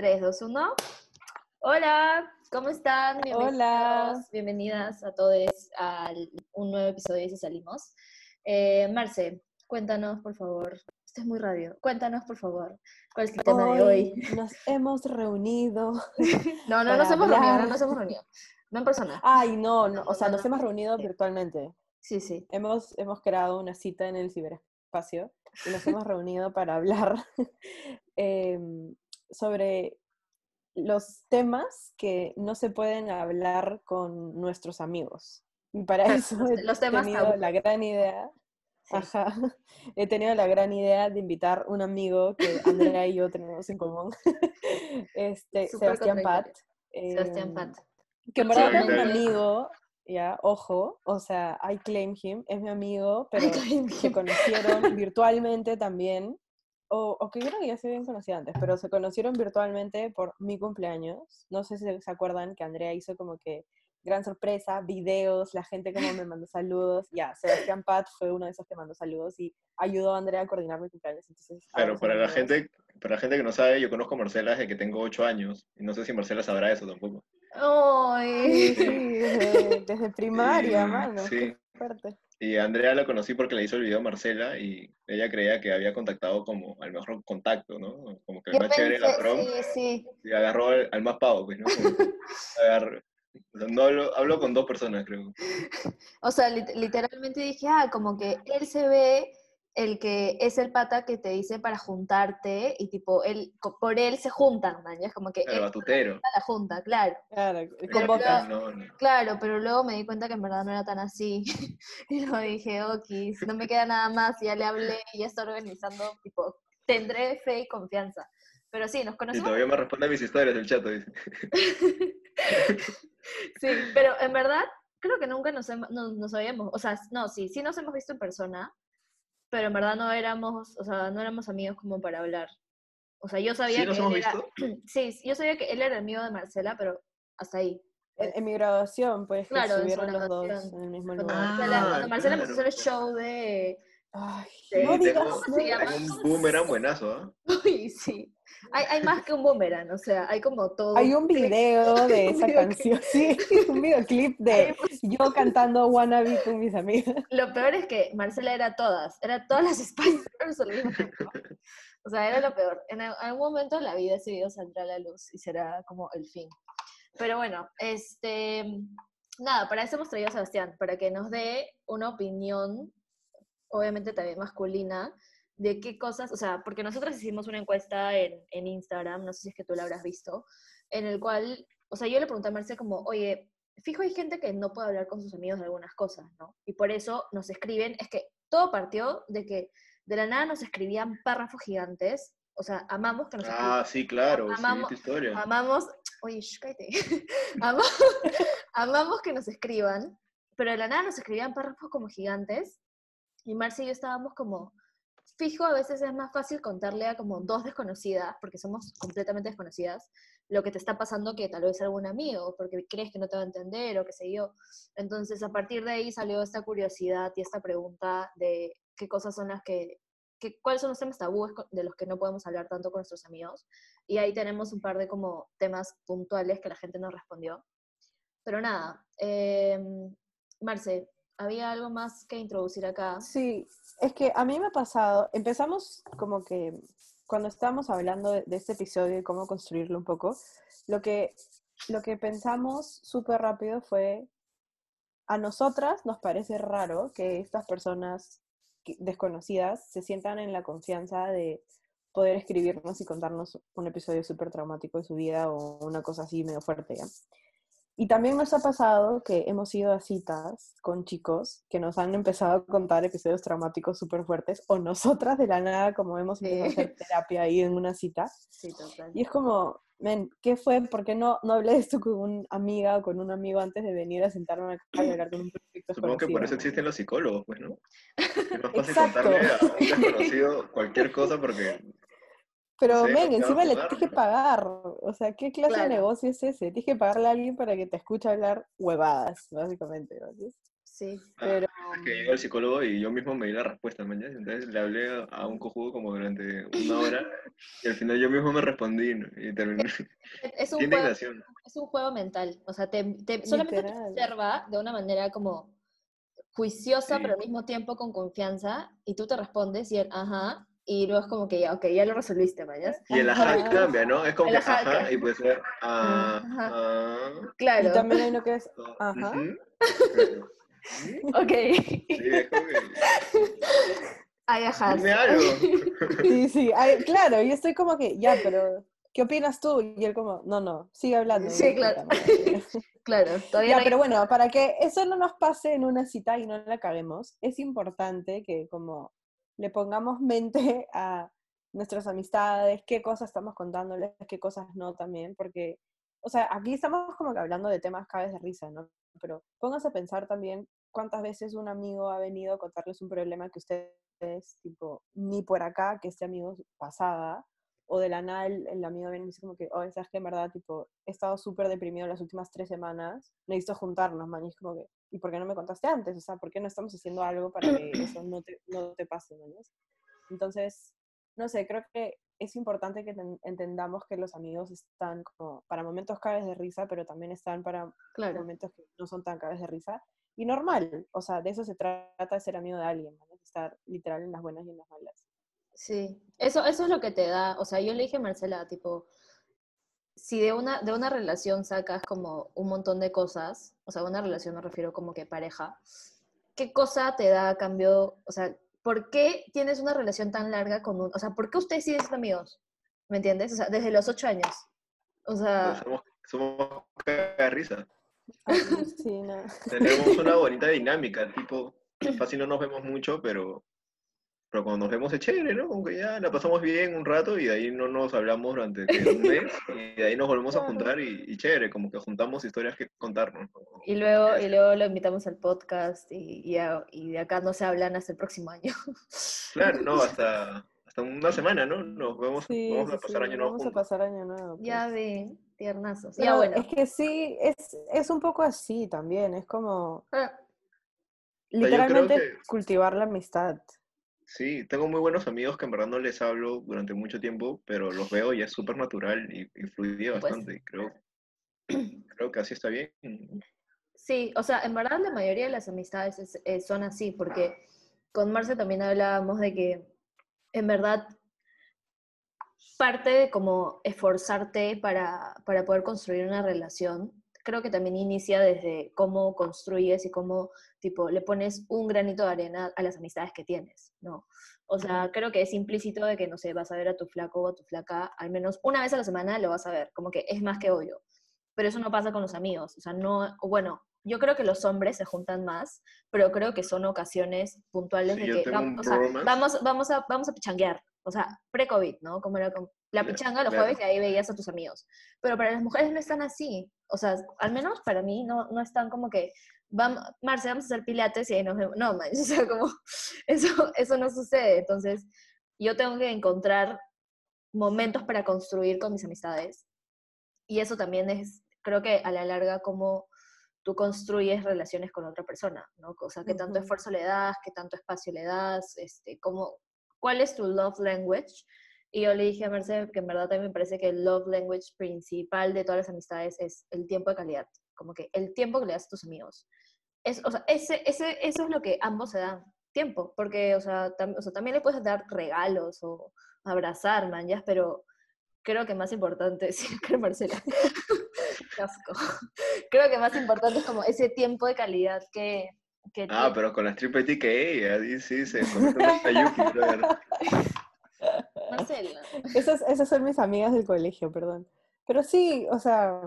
3, 2, 1. Hola, ¿cómo están? Bienvenidos, Hola. Bienvenidas a todos a un nuevo episodio de Si Salimos. Eh, Marce, cuéntanos, por favor. Esto es muy radio. Cuéntanos, por favor, cuál es el tema de hoy. Nos hemos reunido. No, no nos hemos reunido, no nos hemos reunido. No en persona. Ay, no, no, o sea, No, nos no. hemos reunido virtualmente. Sí, sí. Hemos, hemos creado una cita en el ciberespacio y nos hemos reunido para hablar em, sobre los temas que no se pueden hablar con nuestros amigos. Y para eso los- he los temas tenido tabú. la gran idea sí. Ajá. He tenido la gran idea de invitar un amigo que Andrea y yo tenemos en común. Este, Sebastián Pat. contradictorio. Sebastián Pat. Que en verdad Sí, es mi claro. amigo, ya, ojo, o sea, I claim him, es mi amigo, pero se conocieron virtualmente también. O, o que yo creo que ya se habían conocido antes, pero se conocieron virtualmente por mi cumpleaños. No sé si se acuerdan que Andrea hizo como que gran sorpresa, videos, la gente como me mandó saludos. Ya, Sebastián Pat fue uno de esos que mandó saludos y ayudó a Andrea a coordinar mi cumpleaños. Entonces, Pero para la gente, para la gente que no sabe, yo conozco a Marcela desde que tengo 8 años. Y no sé si Marcela sabrá eso tampoco. Sí, Ay. sí, desde, desde primaria, Y- mano. sí. qué fuerte. Y Andrea la conocí porque le hizo el video a Marcela y ella creía que había contactado como al mejor contacto, ¿no? Como que el Yo más chévere de la pensé, prom sí, sí. y agarró al, al más pavo, pues, ¿no? Agarró- hablo, hablo con dos personas, creo. O sea, lit- literalmente dije, ah, como que él se ve el que es el pata que te dice para juntarte y tipo, él, por él se juntan, man, es como que El batutero. a la junta, claro. Claro, Pero convoca. No, no. Claro, pero luego me di cuenta que en verdad no era tan así. y luego dije, ok, si no me queda nada más, ya le hablé y ya está organizando, tipo, tendré fe y confianza. Pero sí, nos Y conocimos. todavía me responde a mis historias del chat, dice. sí, pero en verdad creo que nunca nos, hemos- no- nos habíamos, o sea, no, sí, sí nos hemos visto en persona, pero en verdad no éramos, o sea, no éramos amigos como para hablar. O sea, yo sabía ¿Sí nos que hemos él era, visto? sí, yo sabía que él era amigo de Marcela, pero hasta ahí. En, en mi graduación, pues, Claro, los dos en el mismo Cuando lugar. Marcela, Ah, cuando Marcela empezó a hacer el claro. show de... Ay, Sí, no digas, ¿cómo no se llama? digas. Tengo un boomerang buenazo, ¿ah? Uy, sí. Hay, hay más que un boomerang, o sea, hay como todo. Hay un video de esa canción, sí, un videoclip de yo cantando Wannabe con mis amigas. Lo peor es que Marcela era todas, era todas las Spice Girls al mismo tiempo. O sea, era lo peor. En al- algún momento de la vida ese video saldrá a la luz y será como el fin. Pero bueno, este, nada, para eso hemos traído a Sebastián, para que nos dé una opinión, obviamente también masculina, de qué cosas, o sea, porque nosotros hicimos una encuesta en, en Instagram, no sé si es que tú la habrás visto, en el cual, o sea, yo le pregunté a Marce como, oye, fijo hay gente que no puede hablar con sus amigos de algunas cosas, ¿no? Y por eso nos escriben, es que todo partió de que de la nada nos escribían párrafos gigantes, o sea, amamos que nos Ah, sí, claro, sí, Amamos- tu historia. Amamos, oye, shh, cállate. Amamos, amamos que nos escriban, pero de la nada nos escribían párrafos como gigantes y Marcia y yo estábamos como, fijo, a veces es más fácil contarle a como dos desconocidas, porque somos completamente desconocidas, lo que te está pasando que tal vez algún amigo, porque crees que no te va a entender o qué sé yo. Entonces, a partir de ahí salió esta curiosidad y esta pregunta de qué cosas son las que, que cuáles son los temas tabúes de los que no podemos hablar tanto con nuestros amigos. Y ahí tenemos un par de como temas puntuales que la gente nos respondió. Pero nada, em, Marce, ¿había algo más que introducir acá? Sí, es que a mí me ha pasado, empezamos como que cuando estábamos hablando de, este episodio y cómo construirlo un poco, lo que, lo que pensamos súper rápido fue, a nosotras nos parece raro que estas personas desconocidas se sientan en la confianza de poder escribirnos y contarnos un episodio súper traumático de su vida o una cosa así medio fuerte, ¿ya? Y también nos ha pasado que hemos ido a citas con chicos que nos han empezado a contar episodios traumáticos súper fuertes, o nosotras de la nada, como hemos Sí. empezado a hacer terapia ahí en una cita. Sí, total. Y es como, men, ¿qué fue? ¿Por qué no, no hablé de esto con una amiga o con un amigo antes de venir a sentarme acá y hablar con un perfecto Supongo que por eso existen los psicólogos, pues, ¿no? Es más fácil Exacto. contarle a un desconocido cualquier cosa porque Pero, Sí, men, encima le tienes que pagar. O sea, ¿qué clase Claro. de negocio es ese? Tienes que pagarle a alguien para que te escuche hablar huevadas, básicamente. ¿no? ¿Sí? Sí. Ah, Pero, Es que llegó el psicólogo y yo mismo me di la respuesta, mañana. Entonces le hablé a- un cojudo como durante una hora y al final yo mismo me respondí ¿no? y terminé. Es un, juego, es un juego mental. O sea, te, te- solamente te observa de una manera como juiciosa, Sí. pero al mismo tiempo con confianza, y tú te respondes y él, ajá, y luego es como que ya, ok, ya lo resolviste, ¿mayas? Y el ajá Ajá. cambia, ¿no? Es como El que ajá y puede ser ah, Ajá. ah, Claro. y también hay uno que es, ah, Ajá. Ok. Sí, es como que, Ay, ajá. dime algo. sí, sí, hay- claro, y estoy como que, ya, pero, ¿qué opinas tú? Y él como, no, no, sigue hablando. Sí, yo, claro. Claro, todavía Ya, no hay- pero bueno, para que eso no nos pase en una cita y no la caguemos, es importante que como le pongamos mente a nuestras amistades, qué cosas estamos contándoles, qué cosas no también, porque, o sea, aquí estamos como que hablando de temas cabes de risa, ¿no? Pero pónganse a pensar también cuántas veces un amigo ha venido a contarles un problema que ustedes, tipo, ni por acá, que este amigo pasaba, o de la nada el, el amigo viene y dice como que, oh, sabes que en verdad, tipo, he estado súper deprimido las últimas tres semanas, necesito juntarnos, man, y es como que, ¿y por qué no me contaste antes? O sea, ¿por qué no estamos haciendo algo para que eso no te, no te pase, man? Entonces, no sé, creo que es importante que ten- entendamos que los amigos están como para momentos cabes de risa, pero también están para Claro. momentos que no son tan cabes de risa. Y normal, o sea, de eso se trata de ser amigo de alguien, estar literal en las buenas y en las malas. Sí, eso, eso es lo que te da, o sea, yo le dije a Marcela, tipo, si de una, de una relación sacas como un montón de cosas, o sea, una relación me refiero como que pareja, ¿qué cosa te da a cambio, o sea, ¿por qué tienes una relación tan larga con un, o sea, ¿por qué ustedes siguen siendo amigos? ¿Me entiendes? O sea, desde los ocho años. O sea, Somos, somos caga de risa. Sí, no. Tenemos una bonita dinámica, tipo, fácil no nos vemos mucho, pero, pero cuando nos vemos es chévere, ¿no? Como que ya la pasamos bien un rato y de ahí no nos hablamos durante un mes y de ahí nos volvemos a juntar y, y chévere, como que juntamos historias que contarnos. ¿no? y luego, y luego lo invitamos al podcast y, y, a- y de acá no se hablan hasta el próximo año. Claro, no, hasta, hasta una semana, ¿no? Nos vemos, Sí, vamos sí, a pasar sí, año nuevo Vamos a pasar año nuevo. Ya pues. ven, tiernazos. Ya bueno. Es que sí, es, es un poco así también, es como Ah, literalmente que- cultivar la amistad. Sí, tengo muy buenos amigos que en verdad no les hablo durante mucho tiempo, pero los veo y es súper natural y, y fluye Pues. bastante. creo, creo que así está bien. Sí, o sea, en verdad la mayoría de las amistades es- eh, son así, porque con Marce también hablábamos de que en verdad parte de como esforzarte para, para poder construir una relación, creo que también inicia desde cómo construyes y cómo tipo le pones un granito de arena a las amistades que tienes, ¿no? O sea, creo que es implícito de que, no sé, vas a ver a tu flaco o a tu flaca al menos una vez a la semana lo vas a ver, como que es más que obvio. Pero eso no pasa con los amigos, o sea, no, bueno, yo creo que los hombres se juntan más, pero creo que son ocasiones puntuales Sí, de que tengo vam- un o sea, vamos, vamos, a, vamos a pichanguear, o sea, pre-COVID, ¿no? Como era como la pichanga los claro. jueves y ahí veías a tus amigos. Pero para las mujeres no están así, o sea, al menos para mí no, no están como que, vamos, Marce, vamos a hacer pilates y ahí nos vemos. No, man, o sea, como, eso, eso no sucede. Entonces, yo tengo que encontrar momentos para construir con mis amistades. Y eso también es, creo que a la larga, como tú construyes relaciones con otra persona, ¿no? O sea, qué tanto Ujú. esfuerzo le das, qué tanto espacio le das, este, cómo, cuál es tu love language. Y yo le dije a Mercedes que en verdad también me parece que el love language principal de todas las amistades es el tiempo de calidad, como que el tiempo que le das a tus amigos. Es, o sea, ese, ese, eso es lo que ambos se dan, tiempo, porque, o sea, tam- o sea, también le puedes dar regalos o abrazar, man, ya, pero creo que más importante, sí, creo Marcela, creo que más importante es como ese tiempo de calidad que... que Ah, pero con las triple T que ella, sí se Yuki, brother. Marcela. Esas, esas son mis amigas del colegio, perdón. Pero sí, o sea,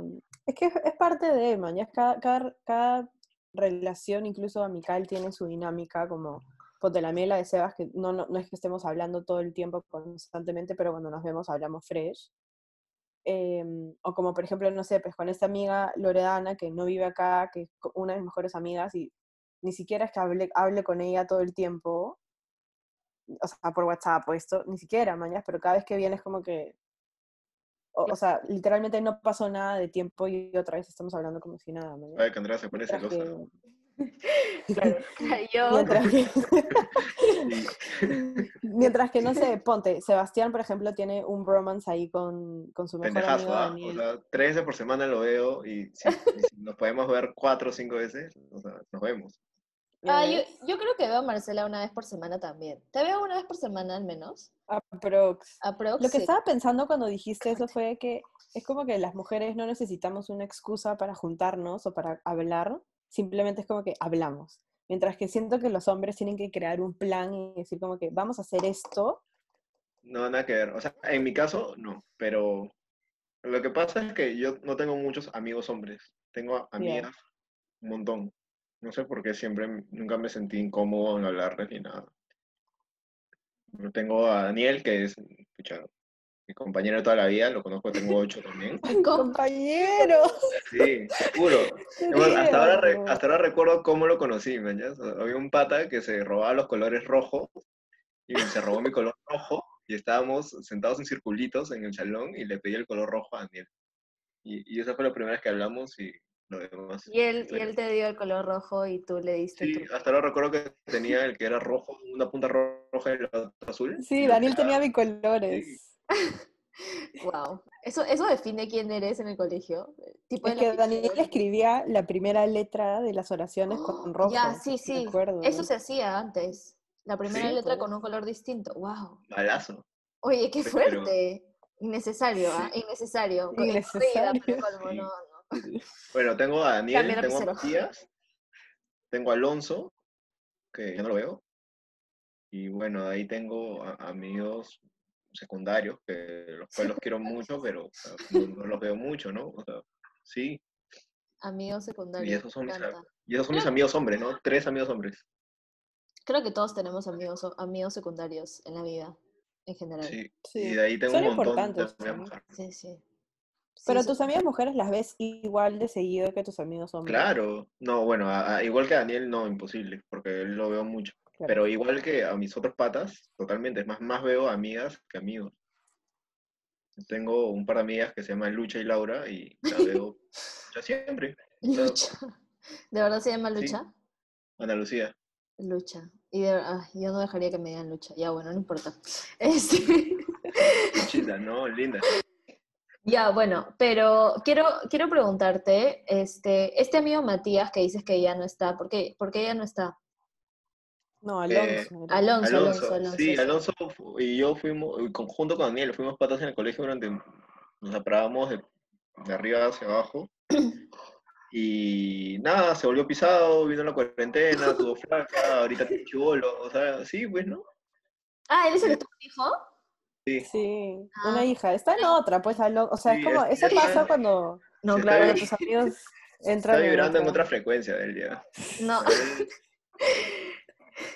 es que es, es parte de, man, ya cada, cada, cada relación, incluso amical, tiene su dinámica, como pues, de la mía y la de Sebas, que no, no, no es que estemos hablando todo el tiempo constantemente, pero cuando nos vemos hablamos fresh. Em, o como por ejemplo, no sé, pues con esta amiga Loredana, que no vive acá, que es una de mis mejores amigas, y ni siquiera es que hable, hable con ella todo el tiempo, o sea, por WhatsApp o esto, ni siquiera, mañas, pero cada vez que viene es como que, o, o sea, literalmente no pasó nada de tiempo y otra vez estamos hablando como si nada, mañas. Ay, que Andrea se pone Mientras celosa. que- Claro, yo... Mientras que, mientras que, no sé, ponte, Sebastián, por ejemplo, tiene un bromance ahí con, con su mejor pendejazo, amigo ¿ah? O Daniel. sea, tres veces por semana lo veo y si, y si nos podemos ver cuatro o cinco veces, o sea, nos vemos. ¿Ya Ah, yo, ves? yo creo que veo a Marcela una vez por semana también. ¿Te veo una vez por semana al menos? Aprox. Aprox, Lo que sí. estaba pensando cuando dijiste eso fue que es como que las mujeres no necesitamos una excusa para juntarnos o para hablar, simplemente es como que hablamos. Mientras que siento que los hombres tienen que crear un plan y decir como que vamos a hacer esto. No, nada que ver. O sea, en mi caso, no, pero lo que pasa es que yo no tengo muchos amigos hombres. Tengo amigas un montón. No sé por qué siempre, nunca me sentí incómodo en hablarles ni nada. Yo tengo a Daniel, que es pucha, mi compañero de toda la vida, lo conozco, tengo ocho también. ¡Compañero! Sí, seguro. ¡Qué Además, hasta ahora, re- hasta ahora recuerdo cómo lo conocí, sea, Había un pata que se robaba los colores rojos y se robó mi color rojo y estábamos sentados en circulitos en el salón y le pedí el color rojo a Daniel. Y, y esa fue la primera vez que hablamos y lo demás. Y él, y él te dio el color rojo y tú le diste Sí, tu... hasta ahora recuerdo que tenía el que era rojo, una punta ro- roja y la otra azul. Sí, Daniel tenía bicolores. Wow. Eso, eso define quién eres en el colegio. Tipo Es que Daniel escribía la primera letra de las oraciones con rojo. Ya, sí, sí. acuerdo. Eso se hacía antes. La primera Sí, letra pues. con un color distinto. Wow. Malazo. Oye, qué Pero- fuerte. Innecesario, ¿ah? Innecesario. Corrida, Innecesario. pero colmo, Sí. no, no. Bueno, tengo a Daniel, tengo a. Matías, tengo a Alonso, que ya no lo veo. Y bueno, ahí tengo a- amigos secundarios, que los cuales los quiero mucho, pero o sea, no, no los veo mucho, ¿no? O sea, sí. Amigos secundarios. Y esos son mis, encanta. y esos son mis amigos hombres, ¿no? Tres amigos hombres. Creo que todos tenemos amigos, amigos secundarios en la vida, en general. Sí. Sí. Y de ahí tengo Son un montón de. Sí, sí. Pero sí. tus amigas mujeres las ves igual de seguido que tus amigos hombres. Claro. No, bueno, a- a- igual que a Daniel, no, imposible, porque él lo veo mucho. Claro. Pero igual que a mis otros patas, totalmente. Es más, más veo amigas que amigos. Tengo un par de amigas que se llaman Lucha y Laura y la veo ya siempre. Lucha. ¿De verdad se llama Sí. Lucha? Ana Lucía. Lucha. Y de ah, yo no dejaría que me digan Lucha. Ya, bueno, no importa. Este, Luchita, ¿no? Linda. Ya, bueno, pero quiero, quiero preguntarte, este, este amigo Matías que dices que ya no está, ¿por qué, ¿por qué ya no está? No, Eh, Alonso. Alonso, Alonso, Alonso, Alonso. sí, Alonso y yo fuimos, junto con Daniel, fuimos patas en el colegio durante, nos separábamos de, de arriba hacia abajo. Y nada, se volvió pisado, vino la cuarentena, tuvo flaca, ahorita tiene chivolo, o sea, sí, pues, ¿no? Ah, ¿él es el que tuvo un hijo? Sí. Sí, Ah. una hija. Está en otra, pues. O sea, Sí, es como, es- eso es- pasa cuando No, está claro. bien. tus amigos Está entran vibrando en otra- otra frecuencia del día. No,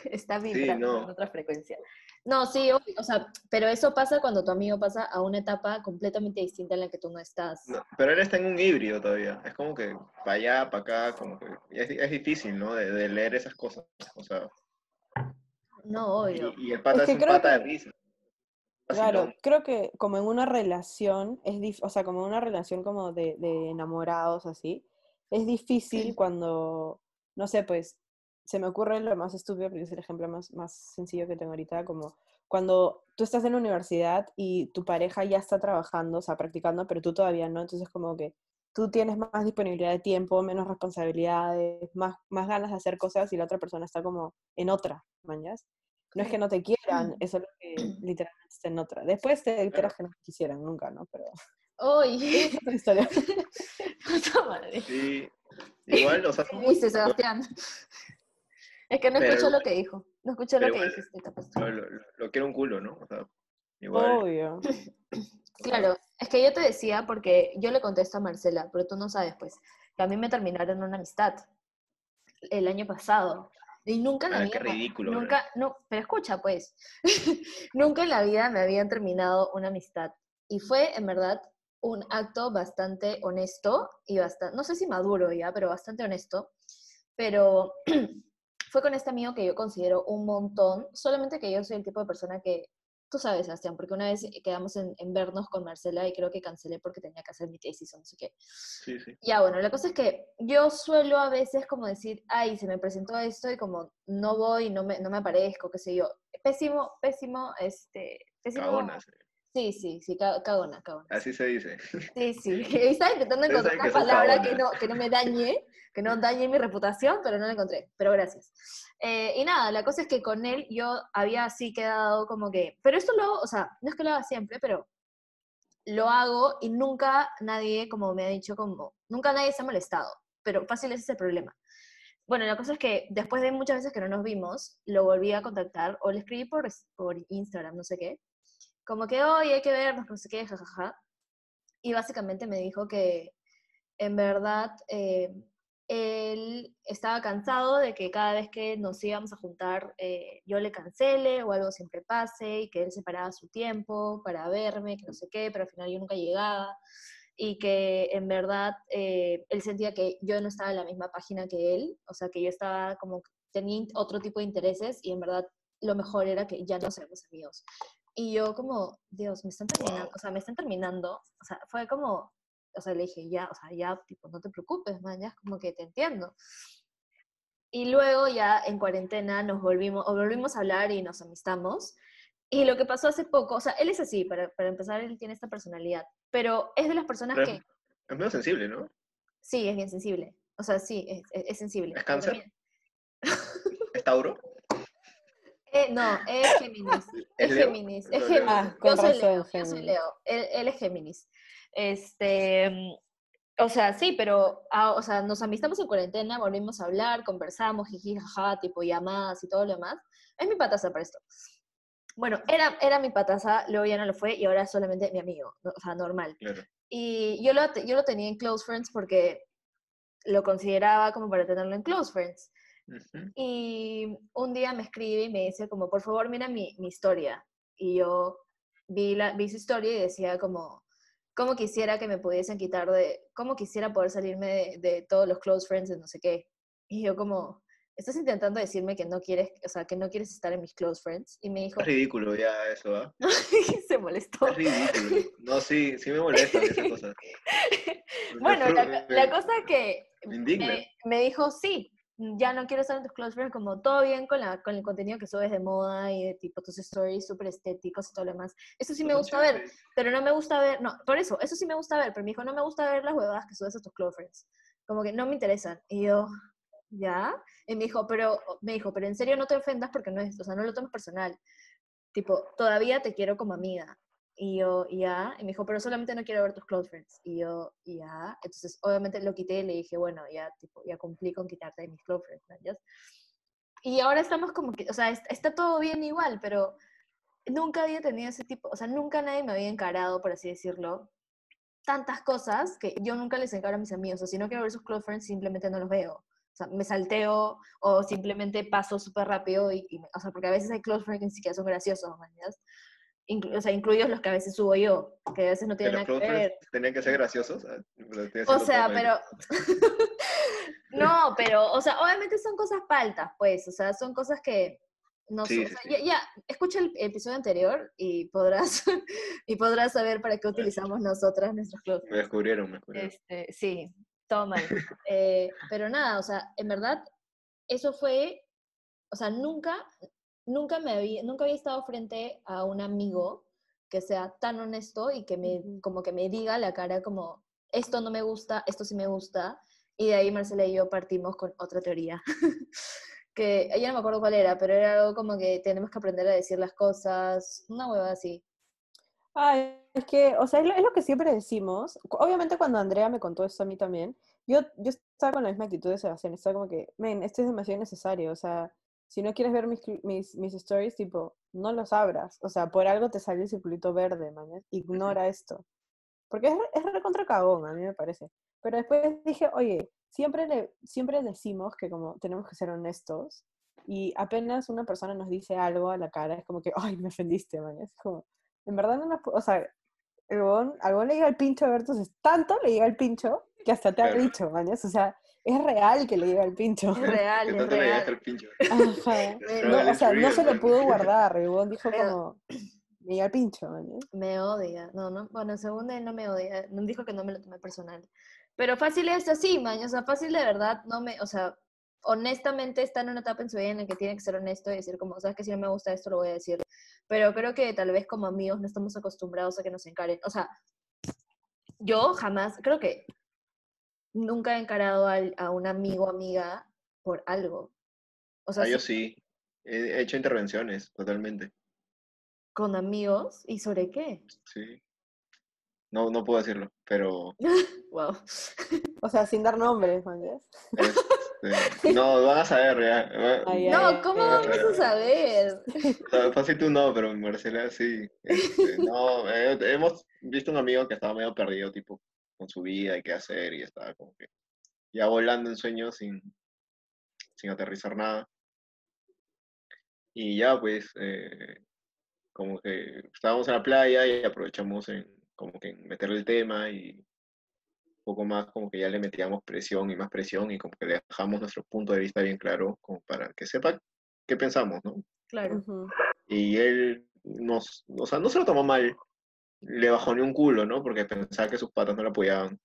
está vibrando no. en otra frecuencia. No, sí, obvio, o sea, pero eso pasa cuando tu amigo pasa a una etapa completamente distinta en la que tú no estás. no, pero él está en un híbrido todavía. Es como que para allá, para acá, como que es, es difícil, ¿no? De, de leer esas cosas. O sea, No, obvio. y, y el pata Es que es, un pata de risa. Claro, creo que como en una relación, es dif- o sea, como en una relación como de, de enamorados así, es difícil cuando, no sé, pues, se me ocurre lo más estúpido, porque es el ejemplo más, más sencillo que tengo ahorita, como cuando tú estás en la universidad y tu pareja ya está trabajando, o sea, practicando, pero tú todavía no, entonces como que tú tienes más disponibilidad de tiempo, menos responsabilidades, más, más ganas de hacer cosas y la otra persona está como en otra, ¿mañas? No es que no te quieran, es solo que literalmente está en otra. Después te enteras que no te quisieran nunca, ¿no? Pero otra historia. puta madre. Sí, igual, o sea, ¿Qué dice Sebastián? Es que no Pero escuchó lo que dijo. No escuchó lo que igual- dijiste. capaz. lo, lo, lo quiero un culo, ¿no? O sea, igual. Obvio. Claro, es que yo te decía, porque yo le contesto a Marcela, pero tú no sabes, pues, que a mí me terminaron una amistad el año pasado. Y nunca en la Ah, vida. qué ridículo, Nunca, no, pero escucha, pues. nunca en la vida me habían terminado una amistad. Y fue, en verdad, un acto bastante honesto y bastante, no sé si maduro ya, pero bastante honesto. Pero fue con este amigo que yo considero un montón, solamente que yo soy el tipo de persona que tú sabes, Sebastián, porque una vez quedamos en, en vernos con Marcela y creo que cancelé porque tenía que hacer mi tesis o no sé qué. Sí, sí. Ya, bueno, la cosa es que yo suelo a veces como decir, ay, se me presentó esto y como no voy, no me, no me aparezco, qué sé yo. Pésimo, pésimo, este, pésimo. Sí. Sí, sí, sí, ca- cagona, cagona. Así se dice. Sí, sí. Estaba intentando encontrar una palabra que no, que no me dañe, que no dañe mi reputación, pero no la encontré. Pero gracias. Eh, y nada, la cosa es que con él yo había así quedado como que. Pero esto lo o sea, no es que lo haga siempre, pero lo hago y nunca nadie, como me ha dicho, como. Nunca nadie se ha molestado. Pero fácil ese es el problema. Bueno, la cosa es que después de muchas veces que no nos vimos, lo volví a contactar o le escribí por, por Instagram, no sé qué. Como que, oye, hay que vernos, no sé qué, jajaja. Y básicamente me dijo que en verdad eh, él estaba cansado de que cada vez que nos íbamos a juntar eh, yo le cancele o algo siempre pase y que él separaba su tiempo para verme, que no sé qué, pero al final yo nunca llegaba y que en verdad eh, él sentía que yo no estaba en la misma página que él, o sea, que yo estaba como, tenía otro tipo de intereses y en verdad lo mejor era que ya no seamos amigos. Y yo como, Dios, me están terminando, Wow. o sea, me están terminando, o sea, fue como, o sea, le dije, ya, o sea, ya, tipo, no te preocupes, man, ya es como que te entiendo. Y luego ya en cuarentena nos volvimos, o volvimos a hablar y nos amistamos. Y lo que pasó hace poco, o sea, él es así, para, para empezar, él tiene esta personalidad, pero es de las personas Pero que, es, medio sensible, ¿no? sí, es bien sensible. O sea, sí, es, es- es sensible. ¿Es cáncer? ¿Es Tauro? Eh, no, es Géminis. ¿Es Leo? Géminis. Es. Géminis. Ah, yo soy razón, Leo. Yo soy Géminis. Leo. Él, él es Géminis. Este. mm, O sea, sí, pero, ah, o sea, nos amistamos en cuarentena, volvimos a hablar, conversamos, jiji, jaja, tipo llamadas y todo lo demás. Es mi pataza para esto. Bueno, era, era mi pataza, luego ya no lo fue y ahora es solamente mi amigo, o sea, normal. Claro. Y yo lo, yo lo tenía en Close Friends porque lo consideraba como para tenerlo en Close Friends. Y un día me escribe y me dice como, por favor, mira mi, mi historia. Y yo vi, la, vi su historia y decía como, cómo quisiera que me pudiesen quitar de, cómo quisiera poder salirme de, de todos los close friends de no sé qué. Y yo como, estás intentando decirme que no quieres, o sea, que no quieres estar en mis close friends. Y me dijo, Es ridículo ya eso, ¿ah? se molestó. Es ridículo. No, sí, sí me molestan esas cosas. Me Bueno, la, cosa que me, me dijo, sí, ya no quiero estar en tus close friends, como todo bien con, la, con el contenido que subes de moda y de tipo tus stories súper estéticos y todo lo demás. Eso sí me gusta ver, pero no me gusta ver, no, por eso, eso sí me gusta ver, pero me dijo, no me gusta ver las huevadas que subes a tus close friends. Como que no me interesan. Y yo, ¿ya? Y me dijo, pero, me dijo, pero en serio no te ofendas porque no es, o sea, no lo tomes personal. Tipo, todavía te quiero como amiga. Y yo, ya, y me dijo, pero solamente no quiero ver tus close friends. Y yo, ya, entonces obviamente lo quité y le dije, bueno, ya, tipo, ya cumplí con quitarte de mis close friends, ¿no? Y ahora estamos como que, o sea, est- está todo bien igual, pero nunca había tenido ese tipo, o sea, nunca nadie me había encarado, por así decirlo, tantas cosas que yo nunca les encaro a mis amigos. O si no quiero ver sus close friends, simplemente no los veo. O sea, me salteo o simplemente paso súper rápido. Y, y o sea, porque a veces hay close friends que ni siquiera son graciosos, ¿me entiendes? Inclu- o sea, incluidos los que a veces subo yo, que a veces no tienen nada que ver. tenían que ser graciosos. O sea, pero... no, pero, o sea, obviamente son cosas paltas, pues, o sea, son cosas que, no Sí, o sea, sí. ya, ya, escucha el episodio anterior y podrás, y podrás saber para qué utilizamos nosotras nuestros close Me descubrieron, me descubrieron. este, sí, todo mal. Eh, pero nada, o sea, en verdad, eso fue, o sea, nunca, nunca me había, nunca había estado frente a un amigo que sea tan honesto y que me, como que me diga la cara como, esto no me gusta, esto sí me gusta, y de ahí Marcela y yo partimos con otra teoría. que ya no me acuerdo cuál era, pero era algo como que tenemos que aprender a decir las cosas, una hueva así. Ay, es que, o sea, es lo, es lo que siempre decimos. Obviamente cuando Andrea me contó esto a mí también, yo, yo estaba con la misma actitud de Sebastián, estaba como que, men, esto es demasiado necesario, o sea, si no quieres ver mis, mis, mis stories, tipo, no los abras, o sea, por algo te sale el circulito verde, man, ignora esto. Porque es, re- es recontra cagón, a mí me parece. Pero después dije, oye, siempre, le, siempre decimos que como tenemos que ser honestos, y apenas una persona nos dice algo a la cara, es como que, ay, me ofendiste, man, es como... En verdad no nos... O sea, el huevón- al huevón le llega el pincho a ver tus... Tanto le llega el pincho que hasta te ha dicho, mañas. O sea, es real que le llega el pincho. Es real, Que es tanto le real. el pincho. Ajá. No, o sea, no se lo Real, pudo guardar. El huevón dijo Pero- como... Ni al pincho, mañas. Me odia. No, no. Bueno, según él no me odia. No dijo que no me lo tomé personal. Pero fácil es así, man. O sea, fácil de verdad no me. O sea, honestamente está en una etapa en su vida en la que tiene que ser honesto y decir como, sabes que si no me gusta esto lo voy a decir. Pero creo que tal vez como amigos no estamos acostumbrados a que nos encaren. O sea, yo jamás, creo que nunca he encarado al- a, un amigo o amiga por algo. O sea, Ah, yo sí. He hecho intervenciones, totalmente. con amigos. ¿Y sobre qué? Sí. No, no puedo decirlo, pero Wow. O sea, sin dar nombres, este, no, van a saber ya. Ay, ay, No, ay, ¿cómo ay, vamos a saber? Fácil tú no, pero Marcela sí. Este, no, eh, hemos visto un amigo que estaba medio perdido, tipo, con su vida y qué hacer, y estaba como que ya volando en sueños sin, sin aterrizar nada. Y ya, pues, eh, como que estábamos en la playa y aprovechamos en, como que en meterle el tema y un poco más como que ya le metíamos presión y más presión y como que le dejamos nuestro punto de vista bien claro como para que sepa qué pensamos, ¿no? Claro. Y él nos, o sea, no se lo tomó mal, le bajó ni un culo, ¿no? Porque pensaba que sus patas no lo apoyaban.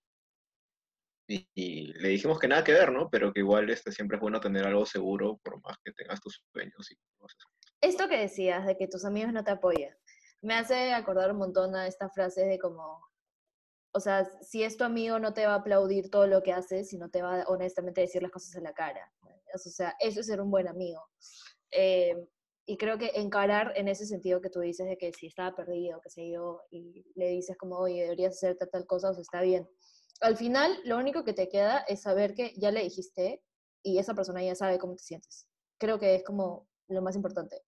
Y, y le dijimos que nada que ver, ¿no? Pero que igual este, siempre es bueno tener algo seguro por más que tengas tus sueños y cosas. Esto que decías de que tus amigos no te apoyan, me hace acordar un montón a esta frase de como, o sea, si es tu amigo no te va a aplaudir todo lo que haces, sino te va a honestamente decir las cosas en la cara. O sea, eso es ser un buen amigo. Eh, y creo que encarar en ese sentido que tú dices de que si estaba perdido, qué sé yo, y le dices como, oye, deberías hacer tal, tal cosa, o sea, está bien. Al final, lo único que te queda es saber que ya le dijiste y esa persona ya sabe cómo te sientes. Creo que es como lo más importante.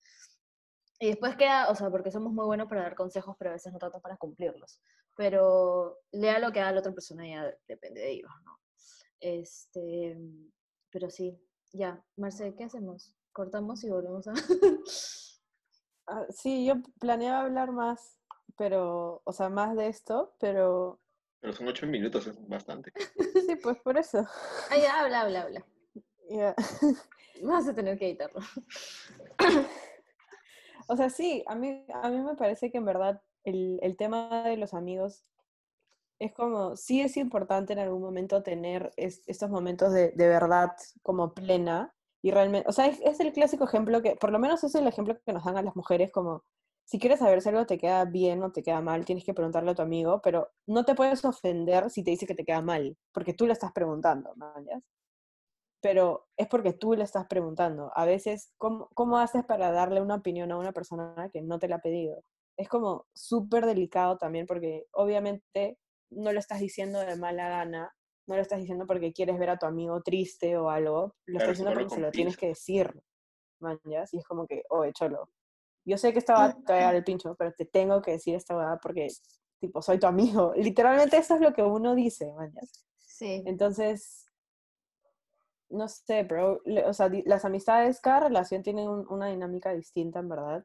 Y después queda, o sea, porque somos muy buenos para dar consejos, pero a veces no tanto para cumplirlos. Pero lea lo que haga la otra persona ya depende de ellos, ¿no? Este, pero sí, ya. Marce, ¿qué hacemos? Cortamos y volvemos a... Ah, sí, yo planeaba hablar más, pero, o sea, más de esto, pero Pero son ocho minutos, es bastante. sí, pues por eso. ah, ya, habla, habla, habla. Ya. Vas a tener que editarlo. O sea, sí, a mí, a mí me parece que en verdad el, el tema de los amigos es como, sí es importante en algún momento tener es- estos momentos de, de verdad como plena y realmente, o sea, es, el clásico ejemplo que, por lo menos es el ejemplo que nos dan a las mujeres como, si quieres saber si algo te queda bien o te queda mal, tienes que preguntarle a tu amigo, pero no te puedes ofender si te dice que te queda mal, porque tú le estás preguntando, ¿mañas? pero es porque tú le estás preguntando. A veces, ¿cómo, ¿cómo haces para darle una opinión a una persona que no te la ha pedido? Es como súper delicado también porque obviamente no lo estás diciendo de mala gana, no lo estás diciendo porque quieres ver a tu amigo triste o algo, lo Claro, estás diciendo porque se lo tienes que decir, manjas, y es como que, oye, cholo, yo sé que esta va te va a dar el pincho, pero te tengo que decir esta verdad porque, tipo, soy tu amigo. Literalmente eso es lo que uno dice, manjas. Sí. Entonces, no sé, bro. O sea, las amistades, cada relación tiene un- una dinámica distinta, en verdad.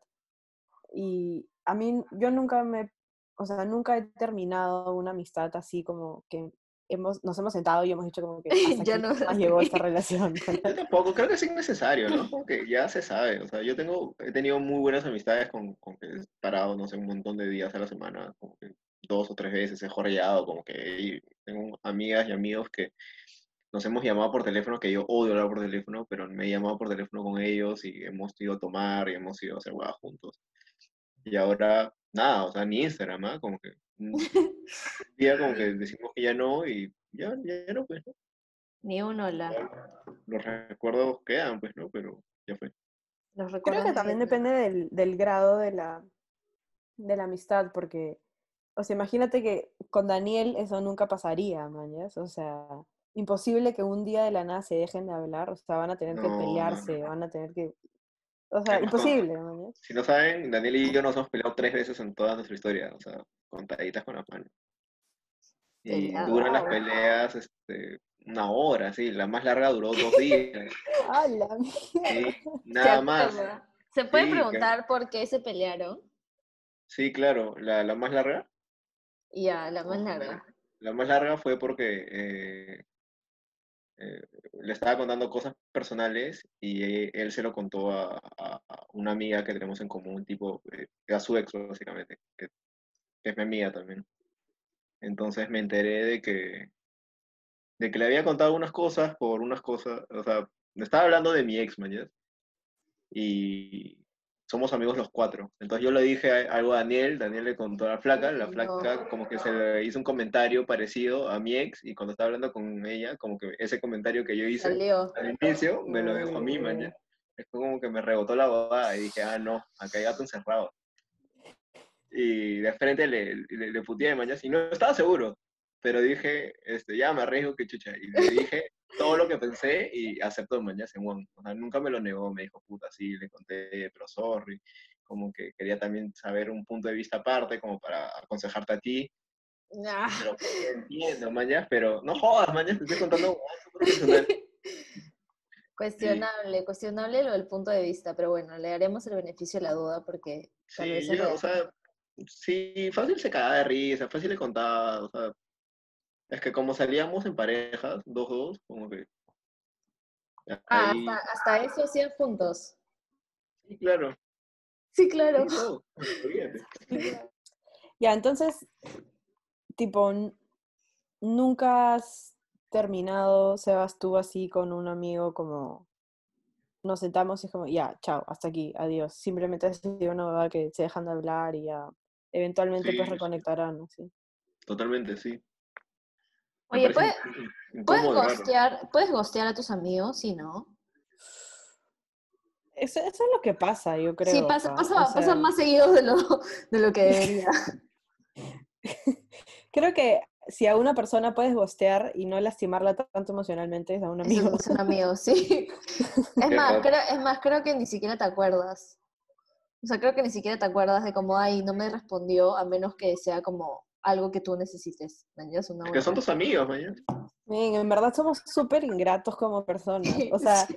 Y a mí, yo nunca me, o sea, nunca he terminado una amistad así como que hemos, nos hemos sentado y hemos dicho como que hasta Ya no, hasta llegó esta relación. Yo tampoco, creo que es innecesario, ¿no? Porque ya se sabe. O sea, yo tengo, he tenido muy buenas amistades con, con que he parado, no sé, un montón de días a la semana, como que dos o tres veces he jorreado, como que y tengo amigas y amigos que nos hemos llamado por teléfono, que yo odio hablar por teléfono, pero me he llamado por teléfono con ellos y hemos ido a tomar y hemos ido a hacer huevas juntos. Y ahora, nada, o sea, ni Instagram, ¿ah? Como que un día como que decimos que ya no y ya, ya no, pues, ¿no? Ni un hola. Los recuerdos quedan, pues, ¿no? Pero ya fue. Los Creo recuerdos que de también depende del, del grado de la, de la amistad, porque, o sea, imagínate que con Daniel eso nunca pasaría, mañas. O sea, imposible que un día de la nada se dejen de hablar, o sea, van a tener que No, no, pelearse, no. van a tener que... O sea, imposible, mañas. Si no saben, Daniel y yo nos hemos peleado tres veces en toda nuestra historia, o sea, contaditas con las manos. Y duran las peleas este, una hora, sí, la más larga duró dos días, ¡Ah, la sí, nada ¿Se más. ¿Se puede Sí, preguntar por qué se pelearon? Sí, claro, la, la más larga, Ya, la más larga. la más larga fue porque eh, eh, le estaba contando cosas personales y él se lo contó a, a- a una amiga que tenemos en común, tipo, eh, a su ex, básicamente, que es amiga también. Entonces me enteré de que, de que le había contado unas cosas por unas cosas, o sea, me estaba hablando de mi ex, mañana, y somos amigos los cuatro. Entonces yo le dije algo a Daniel, Daniel le contó a la flaca, la flaca como que se le hizo un comentario parecido a mi ex, y cuando estaba hablando con ella, como que ese comentario que yo hice Salió. al inicio, me lo dejó a mí, Uy. mañana. Es como que me rebotó la bobada y dije, ah, no, acá hay gato encerrado. Y de frente le, le, le puteé mañana y no estaba seguro, pero dije, este, ya me arriesgo que chucha. Y le dije todo lo que pensé y aceptó mañana en. O sea, nunca me lo negó, me dijo, puta, sí, le conté, pero sorry. Como que quería también saber un punto de vista aparte, como para aconsejarte a ti. Ah. Pero entiendo, mañana, pero no jodas, mañana, te estoy contando huevadas súper personales. Cuestionable, cuestionable lo del punto de vista, pero bueno, le daremos el beneficio de la duda porque tal Sí, vez yo, o sea, sí, fácil se cagaba de risa, fácil le contaba, o sea, es que como salíamos en parejas, dos, dos, como que... Ah, ahí- hasta, hasta eso hacían juntos. sí, claro, Sí, sí, claro. todo. Ya, entonces, tipo, nunca has terminado, Sebas, tú así con un amigo como nos sentamos y es como, ya, chao, hasta aquí, adiós. Simplemente ha sido una verdad que se dejan de hablar y ya eventualmente Sí, pues sí. reconectarán, así. Totalmente, sí. Me Oye, ¿puedes, puedes, gostear, ¿puedes gostear a tus amigos? Sí, ¿no? Eso, eso es lo que pasa, yo creo. sí, pasa, pa, pasa, o pasa más seguido de lo, de lo que debería. Creo que si a una persona puedes gostear y no lastimarla tanto emocionalmente, es a un amigo. es un amigo, sí. Es más, creo, es más, creo que ni siquiera te acuerdas. O sea, creo que ni siquiera te acuerdas de cómo, ay, no me respondió, a menos que sea como algo que tú necesites. que son tus amigos, mañana. En verdad somos súper ingratos como personas. O sea,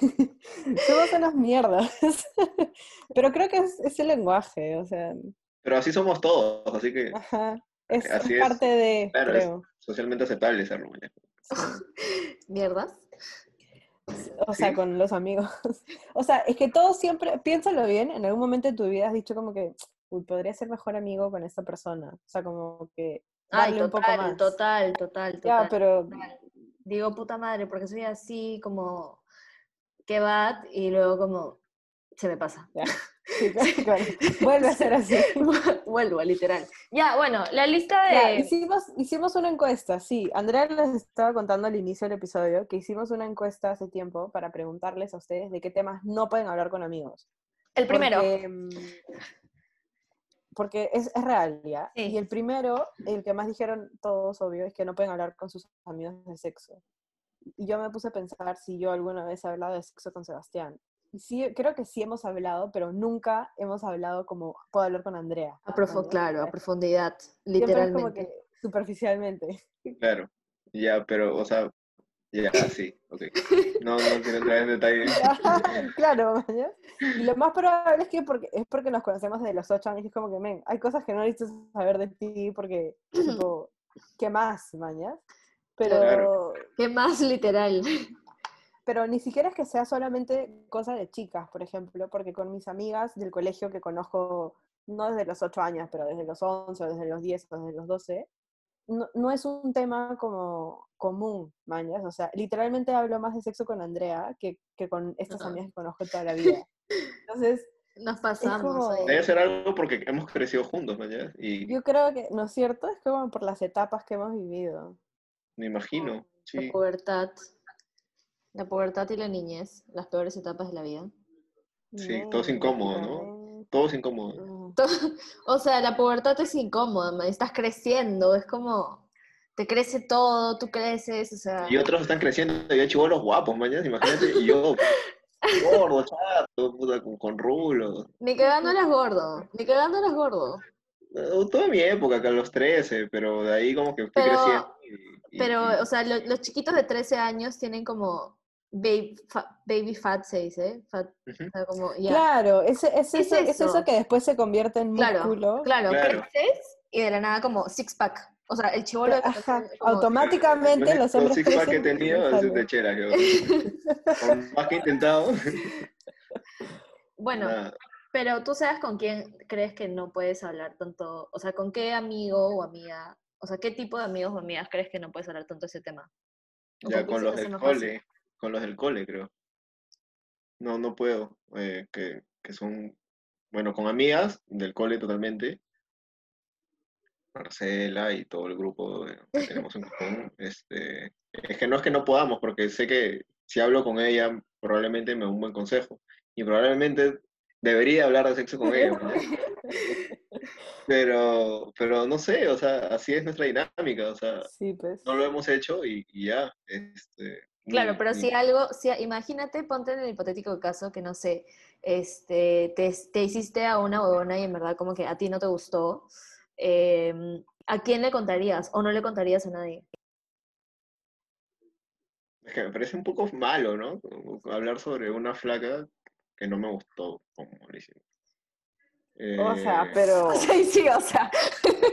somos unas mierdas. Pero creo que es, es el lenguaje, o sea, Pero así somos todos, así que ajá. Es, es Así es. parte de, Claro, es- socialmente aceptable serlo, mañana. sí. ¿Mierdas? O sea, ¿Sí? con los amigos. O sea, es que todos siempre, piénsalo bien, en algún momento de tu vida has dicho como que, uy, podría ser mejor amigo con esta persona. O sea, como que Ay, darle un poco total, más. total, total, Ya, total. pero total. Digo, puta madre, porque soy así como que va y luego como se me pasa. ya. Claro, vuelve a ser así. Vuelvo, literal. Ya, bueno, la lista de... Ya, hicimos, hicimos una encuesta, sí. Andrea les estaba contando al inicio del episodio que hicimos una encuesta hace tiempo para preguntarles a ustedes de qué temas no pueden hablar con amigos. el primero. Porque, mm, porque es, es real, ¿ya? Sí. Y el primero, el que más dijeron todos, obvio, es que no pueden hablar con sus amigos de sexo. Y yo me puse a pensar si yo alguna vez he hablado de sexo con Sebastián. Sí, creo que sí hemos hablado, pero nunca hemos hablado como puedo hablar con Andrea. A profu- ¿no? claro, a profundidad, es como literalmente. que superficialmente. Claro, ya, pero, o sea, ya, sí, ok. No, no quiero entrar en detalle. claro, ¿mañas? Y lo más probable es que porque, es porque nos conocemos desde los ocho años y es como que, men, hay cosas que no necesitas saber de ti porque, tipo, ¿qué más, mañas? Pero, Claro. ¿Qué más literal? Pero ni siquiera es que sea solamente cosa de chicas, por ejemplo, porque con mis amigas del colegio que conozco, no desde los ocho años, pero desde los once, o desde los diez, o desde los doce, no, no es un tema como común, mañas. O sea, literalmente hablo más de sexo con Andrea que, que con estas amigas que conozco toda la vida. Entonces, Nos pasamos. como-. Debe ser algo porque hemos crecido juntos, mañana. Y yo creo que, ¿no es cierto? Es como por las etapas que hemos vivido. me imagino, La sí. pubertad. La pubertad y la niñez, las peores etapas de la vida. Sí, todo es incómodo, ¿no? Todo es incómodo. O sea, la pubertad es incómoda, man, estás creciendo, es como, te crece todo, tú creces, o sea, Y otros están creciendo, ya chivolos guapos, mañana, imagínate, y yo, gordo, chato, puta, con, con rulos. ni cagando eras gordo, ni cagando eras gordo. Toda mi época, que a los 13, pero de ahí como que fui Pero- creciendo. y- y- Pero, y- o sea, lo- los chiquitos de 13 años tienen como baby, fa- baby fat, se dice, fat, o sea, como, ya. Claro, es, es, ¿Qué es eso, es eso que después se convierte en Claro, músculo. claro, Claro. creces y de la nada como six pack. O sea, el chivolo... de Ajá, 14 es como- automáticamente los hombres six pack que he tenido es de. Por más que he intentado. Bueno, nada. pero tú sabes con quién crees que no puedes hablar tanto, o sea, con qué amigo o amiga, o sea, qué tipo de amigos o amigas crees que no puedes hablar tanto ese tema. ¿O Ya con los del cole, con los del cole creo. No, no puedo, eh, que, que son, bueno, con amigas del cole totalmente. Marcela y todo el grupo eh, que tenemos en común. Este, es que no es que no podamos, porque sé que si hablo con ella, probablemente me da un buen consejo. Y probablemente debería hablar de sexo con ella. Pero, pero no sé, o sea, así es nuestra dinámica, o sea, Sí, pues. no lo hemos hecho y, y ya. Este, Claro, ni- pero si algo, si, imagínate, ponte en el hipotético caso que no sé, este, te, te hiciste a una huevona y en verdad como que a ti no te gustó, em, ¿a quién le contarías o no le contarías a nadie? Es que me parece un poco malo, ¿no? Hablar sobre una flaca que no me gustó, como le hicimos. O sea, pero, Sí, sí, o sea,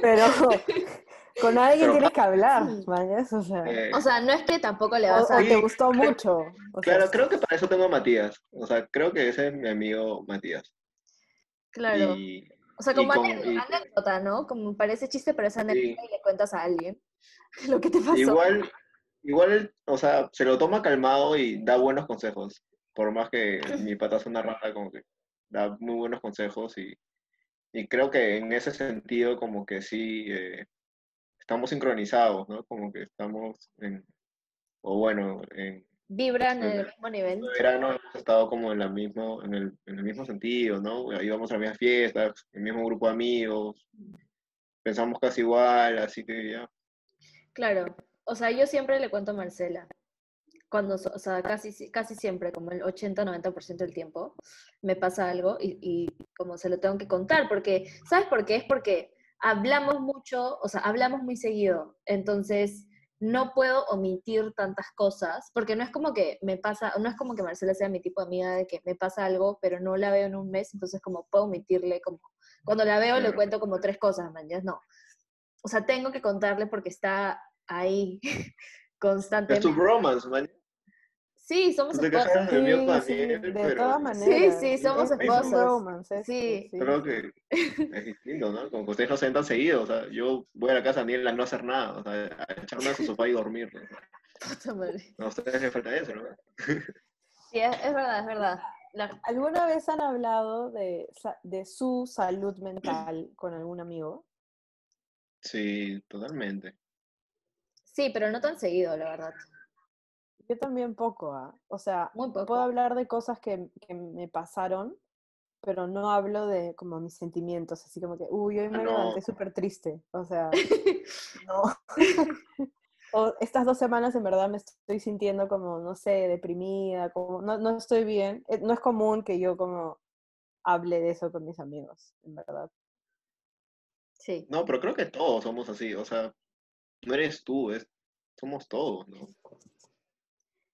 pero con alguien Pero- tienes que hablar, mañas, o sea. eh, o sea, no es que tampoco le O, vas o a... te Sí, gustó creo- mucho. o sea, claro, creo que para eso tengo a Matías. O sea, creo que ese es mi amigo Matías. Claro. Y, O sea, como anécdota, ¿no? Como parece chiste, pero es anécdota Sí. y le cuentas a alguien lo que te pasó. igual, igual, o sea, se lo toma calmado y da buenos consejos. Por más que mi pata es una rata, como que da muy buenos consejos y, y creo que en ese sentido como que sí eh, estamos sincronizados, ¿no? Como que estamos en, o bueno, en Vibran en el mismo nivel. en verano hemos estado como en, la mismo, en, el, en el mismo sentido, ¿no? Íbamos a las mismas fiestas, el mismo grupo de amigos, pensamos casi igual, así que ya. Claro. O sea, yo siempre le cuento a Marcela. Cuando, o sea, casi, si- casi siempre, como el 80-90% del tiempo, me pasa algo y, y como se lo tengo que contar, porque, ¿sabes por qué? Es porque hablamos mucho, o sea, hablamos muy seguido, entonces no puedo omitir tantas cosas, porque no es como que me pasa, no es como que Marcela sea mi tipo de amiga de que me pasa algo, pero no la veo en un mes, entonces como puedo omitirle, como cuando la veo le cuento como tres cosas, man, ya no. O sea, tengo que contarle porque está ahí Es tu constantemente. bromance, man. Sí, somos Tú te esposas. quejas de mí Sí, también, sí, de pero todas maneras. sí, somos Es- es un esposas. bromance esto, Sí. creo que es distinto, ¿no? Como que ustedes no se ven tan seguido, o sea, yo voy a la casa de Daniel a no hacer nada, o sea, a echarme a su sofá y dormir, ¿no? Puta madre. A ustedes les falta eso, ¿no? Sí, es, es verdad, es verdad. La- ¿Alguna vez han hablado de, de su salud mental con algún amigo? Sí, totalmente. Sí, pero no tan seguido, la verdad. Yo también poco, ¿ah? O sea, Muy poco. puedo hablar de cosas que, que me pasaron, pero no hablo de como mis sentimientos, así como que, uy, hoy me no. levanté súper triste. O sea, no. o estas dos semanas en verdad me estoy sintiendo como, no sé, deprimida, como, no, no estoy bien. Eh, No es común que yo como hable de eso con mis amigos, en verdad. Sí. No, pero creo que todos somos así, o sea, no eres tú, es, somos todos, ¿no?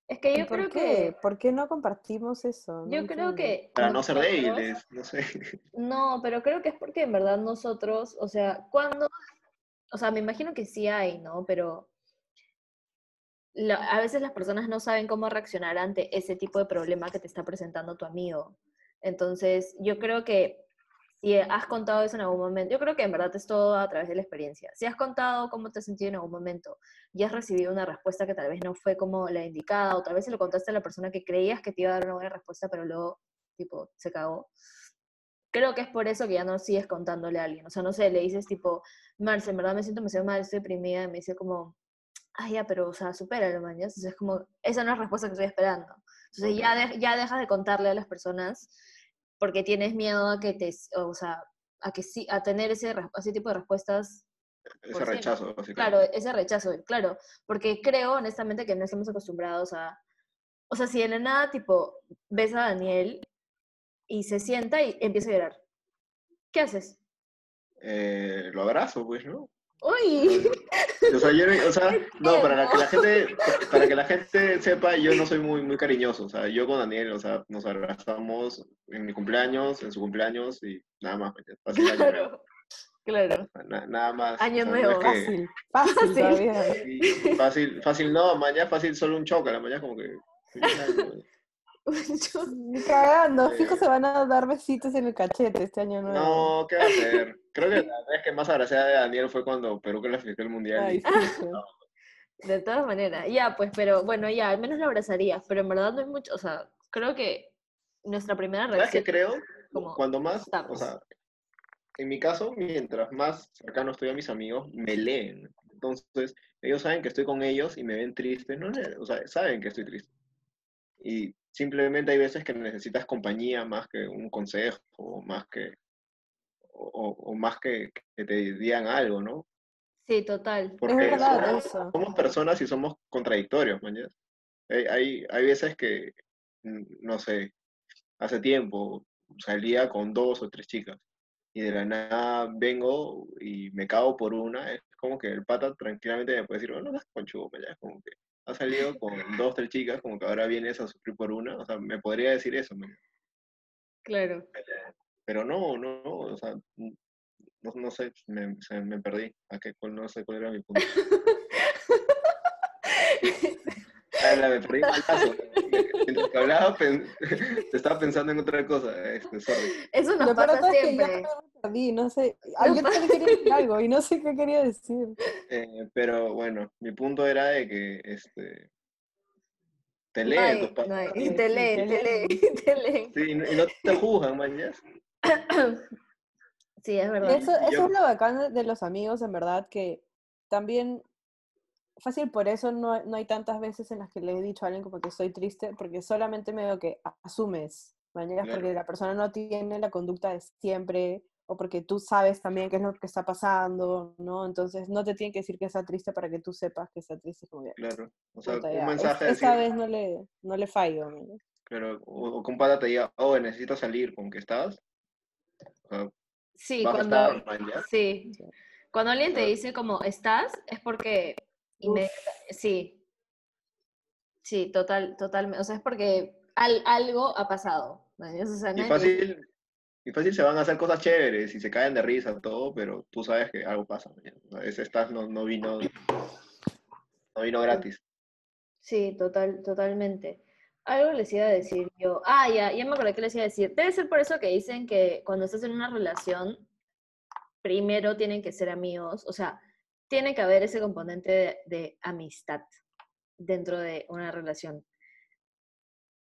Es que ¿Y yo por creo qué? que. ¿Por qué no compartimos eso? No Yo creo que. Para no ser débiles, no sé. No, pero creo que es porque en verdad nosotros, o sea, cuando, o sea, me imagino que sí hay, ¿no? Pero a veces las personas no saben cómo reaccionar ante ese tipo de problema que te está presentando tu amigo. Entonces, yo creo que si has contado eso en algún momento, yo creo que en verdad es todo a través de la experiencia. Si has contado cómo te has sentido en algún momento y has recibido una respuesta que tal vez no fue como la indicada, o tal vez se lo contaste a la persona que creías que te iba a dar una buena respuesta, pero luego, tipo, se cagó creo que es por eso que ya no sigues contándole a alguien. O sea, no sé, le dices tipo, Marce, en verdad me siento demasiado mal, estoy deprimida, y me dice como, ay, ya, pero, o sea, supéralo, man. Entonces es como, esa no es la respuesta que estoy esperando. Entonces ya, de- ya dejas de contarle a las personas porque tienes miedo a que te, o sea, a que sí, a tener ese, ese tipo de respuestas Ese Por siempre. rechazo, básicamente. Claro, ese rechazo, claro, porque creo honestamente que no estamos acostumbrados a, o sea, si de la nada, tipo, ves a Daniel y se sienta y empieza a llorar, ¿qué haces? Eh, lo abrazo, pues, ¿no? ¡Uy! O sea, yo, no- o sea, no, para la que la gente, para que la gente sepa, yo no soy muy, muy cariñoso. O sea, yo con Daniel, o sea, nos abrazamos en mi cumpleaños, en su cumpleaños y nada más. así la lloré. Claro. Claro. Na- nada más. Año o sea, no es que- Fácil, fácil Fácil. sí, fácil, fácil no, mañana fácil solo un choque, la mañana como que... Cagando, Eh. fijo se van a dar besitos en el cachete este año nuevo. No, ¿qué va a hacer? Creo que la vez que más agraciada de Daniel fue cuando Perú clasificó el Mundial. Ay, y- fijo. De todas maneras, ya, pues, pero bueno, ya, al menos lo abrazaría, pero en verdad no hay mucho, o sea, creo que nuestra primera ¿Sabes qué reacción, creo? como Cuando más, o estamos. sea, en mi caso, mientras más cercano estoy a mis amigos, me leen. Entonces, ellos saben que estoy con ellos y me ven triste, ¿no? O sea, saben que estoy triste. Y simplemente hay veces que necesitas compañía más que un consejo, o más que, o, o- más que, que te digan algo, ¿no? sí, total, Porque Es verdad somos, eso. somos personas y somos contradictorios, man. ¿ya? Hay, hay, hay veces que, no sé, hace tiempo salía con dos o tres chicas y de la nada vengo y me cago por una, es como que el pata tranquilamente me puede decir, bueno, no seas conchudo, ya", es como que ha salido con dos, tres chicas, como que ahora vienes a sufrir por una, o sea, me podría decir eso, man. claro. Pero no, no, no, o sea, mm, no, no sé, me, se- me perdí, a qué, cuál- no sé cuál era mi punto. Ah, la- me perdí mal paso. Mientras que hablaba, pen- te estaba pensando en otra cosa. Este, sorry. Eso nos Lo pasa todo es que yo siempre. me perdí, no sé. Ah, yo también quería decir algo y no sé qué quería decir. Eh, pero bueno, mi punto era de que este, te leen tus padres. no Sí, te leen, te leen, te leen. Sí, y no, y no te juzgan, man, ¿ya? Sí, es verdad. Eso, eso es lo bacán de- los amigos, en verdad, que también, fácil por eso no, no hay tantas veces en las que le he dicho a alguien como que estoy triste, porque solamente medio que asumes, mañana Claro. porque la persona no tiene la conducta de siempre, o porque tú sabes también qué es lo que está pasando, ¿no? Entonces no te tienen que decir que está triste para que tú sepas que está triste, como que, Claro. O sea, un ya, es- mensaje esta decir, vez no le, no le fallo, maña. claro, o, o que un pata te diga, oh, necesito salir, ¿con que estás? Sea, Sí, cuando, sí. Cuando alguien te Claro. dice como estás, es porque sí. Sí, total, totalmente. O sea, es porque al- algo ha pasado. ¿me entiendes? O sea, Y fácil, y fácil se van a hacer cosas chéveres y se caen de risa, todo, pero tú sabes que algo pasa. man, ¿ya? O sea, ese estás no, no vino no vino gratis. Sí, total, totalmente. Algo les iba a decir yo. Ah, ya, ya me acordé que les iba a decir. Debe ser por eso que dicen que cuando estás en una relación, primero tienen que ser amigos. O sea, tiene que haber ese componente de, de amistad dentro de una relación.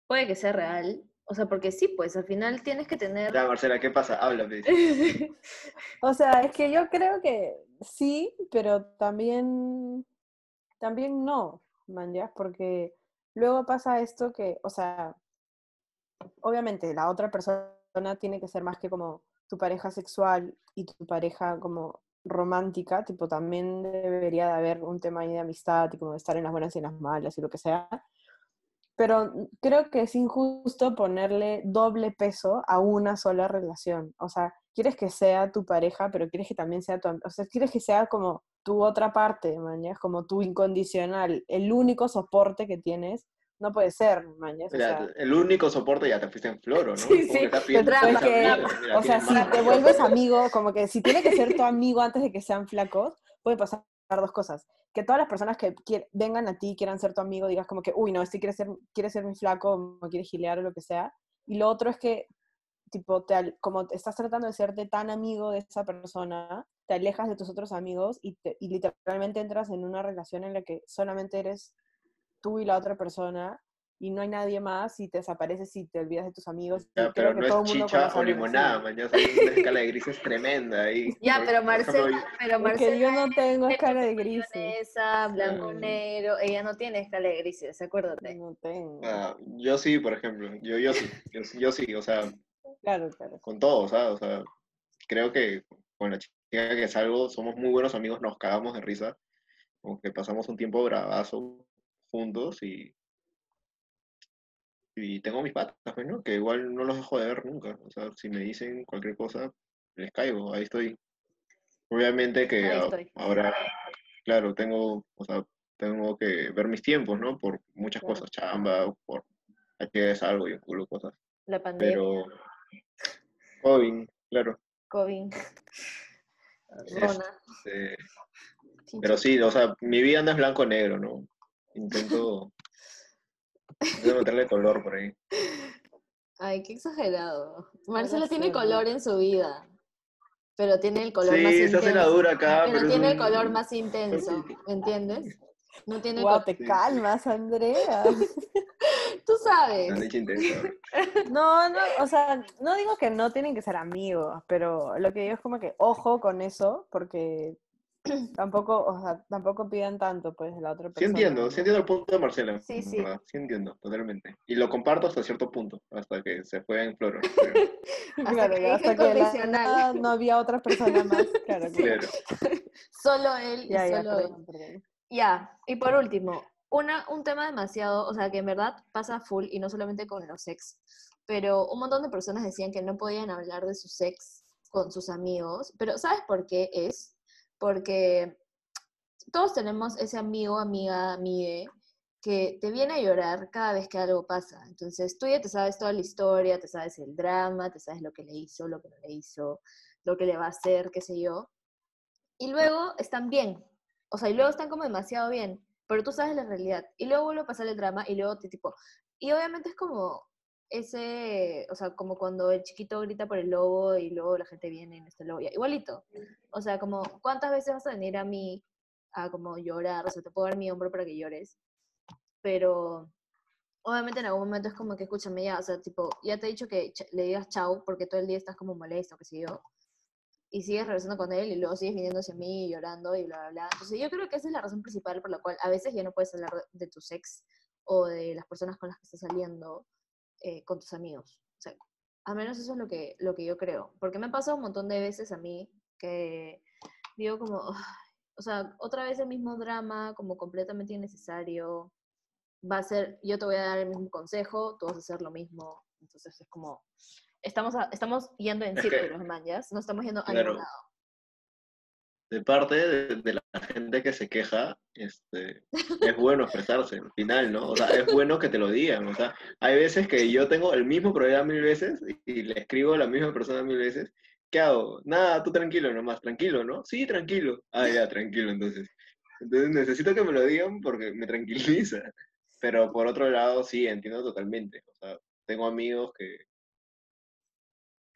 Puede que sea real. O sea, porque sí, pues al final tienes que tener... Ya, Marcela, ¿qué pasa? Háblame. O sea, es que yo creo que sí, pero también, también no, man, ¿ya? Porque luego pasa esto que, o sea, obviamente la otra persona tiene que ser más que como tu pareja sexual y tu pareja como romántica, tipo también debería de haber un tema ahí de amistad y como de estar en las buenas y en las malas y lo que sea. Pero creo que es injusto ponerle doble peso a una sola relación. O sea, quieres que sea tu pareja, pero quieres que también sea tu... O sea, quieres que sea como tu otra parte, mañas, como tu incondicional, el único soporte que tienes. No puede ser, mañas. O Mira, sea, el único soporte ya te fuiste en floro, ¿no? Sí, Como sí, que te mira, o sea, si te vuelves amigo, como que si tiene que ser tu amigo antes de que sean flacos, puede pasar dos cosas. Que todas las personas que vengan a ti, quieran ser tu amigo, digas como que, uy, no, este quiere ser, quiere ser mi flaco, o quiere gilear o lo que sea. Y lo otro es que, tipo, te, como estás tratando de serte tan amigo de esa persona, te alejas de tus otros amigos y, te- y literalmente entras en una relación en la que solamente eres tú y la otra persona y no hay nadie más y te desapareces y te olvidas de tus amigos. y Ya, pero no todo es chicha o limonada, man. Ya sabes, una escala de grises tremenda ahí. Ya, Por- pero Marcela, pero Es Marcela que yo no tengo es escala de grises. mayonesa, blanco, Sí. negro, ella no tiene escala de grises, acuérdate. No tengo. ah, yo sí, por ejemplo. Yo, yo sí. Yo, sí- yo sí, o sea, Claro, claro. con todo, ¿sabes? O sea, creo que con la chica que salgo somos muy buenos amigos, nos cagamos de risa. Como que pasamos un tiempo bravazo juntos y. Y tengo mis patas, pues, ¿no? Que igual no los dejo de ver nunca. O sea, si me dicen cualquier cosa, les caigo, ahí estoy. Obviamente que ahora, claro, tengo, o sea, tengo que ver mis tiempos, ¿no? Por muchas Claro. cosas, chamba, por que es algo y un culo cosas. La pandemia, Pero, COVID, claro. COVID. Rona. Este, pero sí, o sea, mi vida no es blanco-negro, ¿no? Intento, intento meterle color por ahí. Ay, qué exagerado. Marcelo tiene color en su vida, pero tiene el color Sí, más se intenso. hace la dura acá, pero, pero tiene el color más intenso, ¿me entiendes? No tiene co- te Sí. calmas, Andrea. Tú sabes. No, no, o sea, no digo que no tienen que ser amigos, pero lo que digo es como que ojo con eso, porque tampoco, o sea, tampoco pidan tanto, pues, de la otra Sí persona. entiendo, ¿no? sí entiendo el punto de Marcela. Sí, sí. verdad, Sí entiendo, totalmente. Y lo comparto hasta cierto punto, hasta que se fue en flor. pero- Claro, que hasta que la no había otra persona más, claro, Sí. claro. Solo él y Ya, ya, solo él. perdón. Ya, y por último, una, un tema demasiado, o sea, que en verdad pasa full, y no solamente con los ex, pero un montón de personas decían que no podían hablar de su ex con sus amigos, pero ¿sabes por qué es? Porque todos tenemos ese amigo, amiga, amigue, que te viene a llorar cada vez que algo pasa. Entonces, tú ya te sabes toda la historia, te sabes el drama, te sabes lo que le hizo, lo que no le hizo, lo que le va a hacer, qué sé yo. Y luego están bien, o sea, y luego están como demasiado bien, pero tú sabes la realidad. Y luego vuelve a pasar el drama y luego te tipo... Y obviamente es como ese, o sea, como cuando el chiquito grita por el lobo y luego la gente viene está el lobo. Igualito. O sea, como, ¿cuántas veces vas a venir a mí a como llorar? O sea, te puedo dar mi hombro para que llores. Pero obviamente en algún momento es como que escúchame ya, o sea, tipo, ya te he dicho que le digas chau porque todo el día estás como molesto, qué sé yo y sigues regresando con él y luego sigues viniendo hacia mí y llorando y bla, bla, bla. Entonces yo creo que esa es la razón principal por la cual a veces ya no puedes hablar de, tu ex o de las personas con las que estás saliendo eh, con tus amigos. O sea, al menos eso es lo que, lo que yo creo. Porque me ha pasado un montón de veces a mí que digo como, "Ay", o sea, otra vez el mismo drama, como completamente innecesario. Va a ser, yo te voy a dar el mismo consejo, tú vas a hacer lo mismo. Entonces es como, estamos, a- estamos yendo en Es círculos, manjas, no estamos yendo a Claro. ningún lado. De parte de, de la gente que se queja, este, es bueno expresarse al final, ¿no? O sea, es bueno que te lo digan. O sea, hay veces que yo tengo el mismo problema mil veces y, y le escribo a la misma persona mil veces. ¿Qué hago? Nada, tú tranquilo nomás, tranquilo, ¿no? Sí, tranquilo. Ah, ya, tranquilo, entonces. Entonces necesito que me lo digan porque me tranquiliza. Pero por otro lado, sí, entiendo totalmente. O sea, tengo amigos que,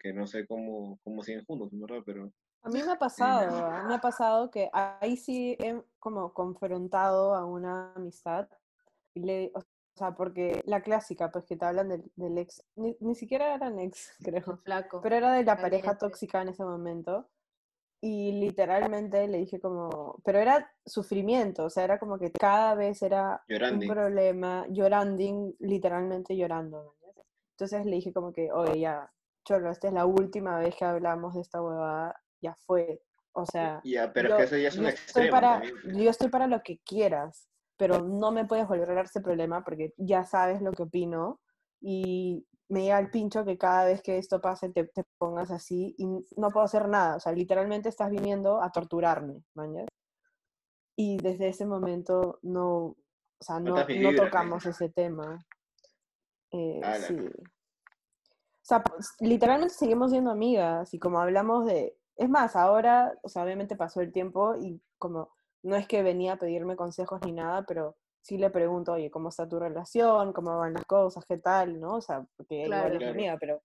que no sé cómo, cómo siguen juntos, ¿verdad? Pero A mí me ha pasado, ¿ah? me ha pasado que ahí sí he como confrontado a una amistad y le, o sea, porque la clásica, pues que te hablan del, del ex, ni, ni siquiera eran ex, creo, Flaco. pero era de la pareja tóxica en ese momento y literalmente le dije como, pero era sufrimiento, o sea, era como que cada vez era un problema, llorando, literalmente llorando. Entonces le dije como que, oye, ya, Cholo, esta es la última vez que hablamos de esta huevada, ya fue. O sea, ya, pero yo, es que ese ya es un yo estoy extremo para, también. yo estoy para lo que quieras, pero no me puedes volver a dar ese problema porque ya sabes lo que opino y me llega el pincho que cada vez que esto pase te, te pongas así y no puedo hacer nada. O sea, literalmente estás viniendo a torturarme, ¿mañas? Y desde ese momento no, o sea, no, vibras, tocamos ese tema. Eh, sí. O sea, pues, literalmente seguimos siendo amigas y como hablamos de... Es más, ahora, o sea, obviamente pasó el tiempo y como no es que venía a pedirme consejos ni nada, pero sí le pregunto, oye, ¿cómo está tu relación? ¿Cómo van las cosas? ¿Qué tal? ¿No? O sea, porque Claro. igual es Claro. amiga, pero...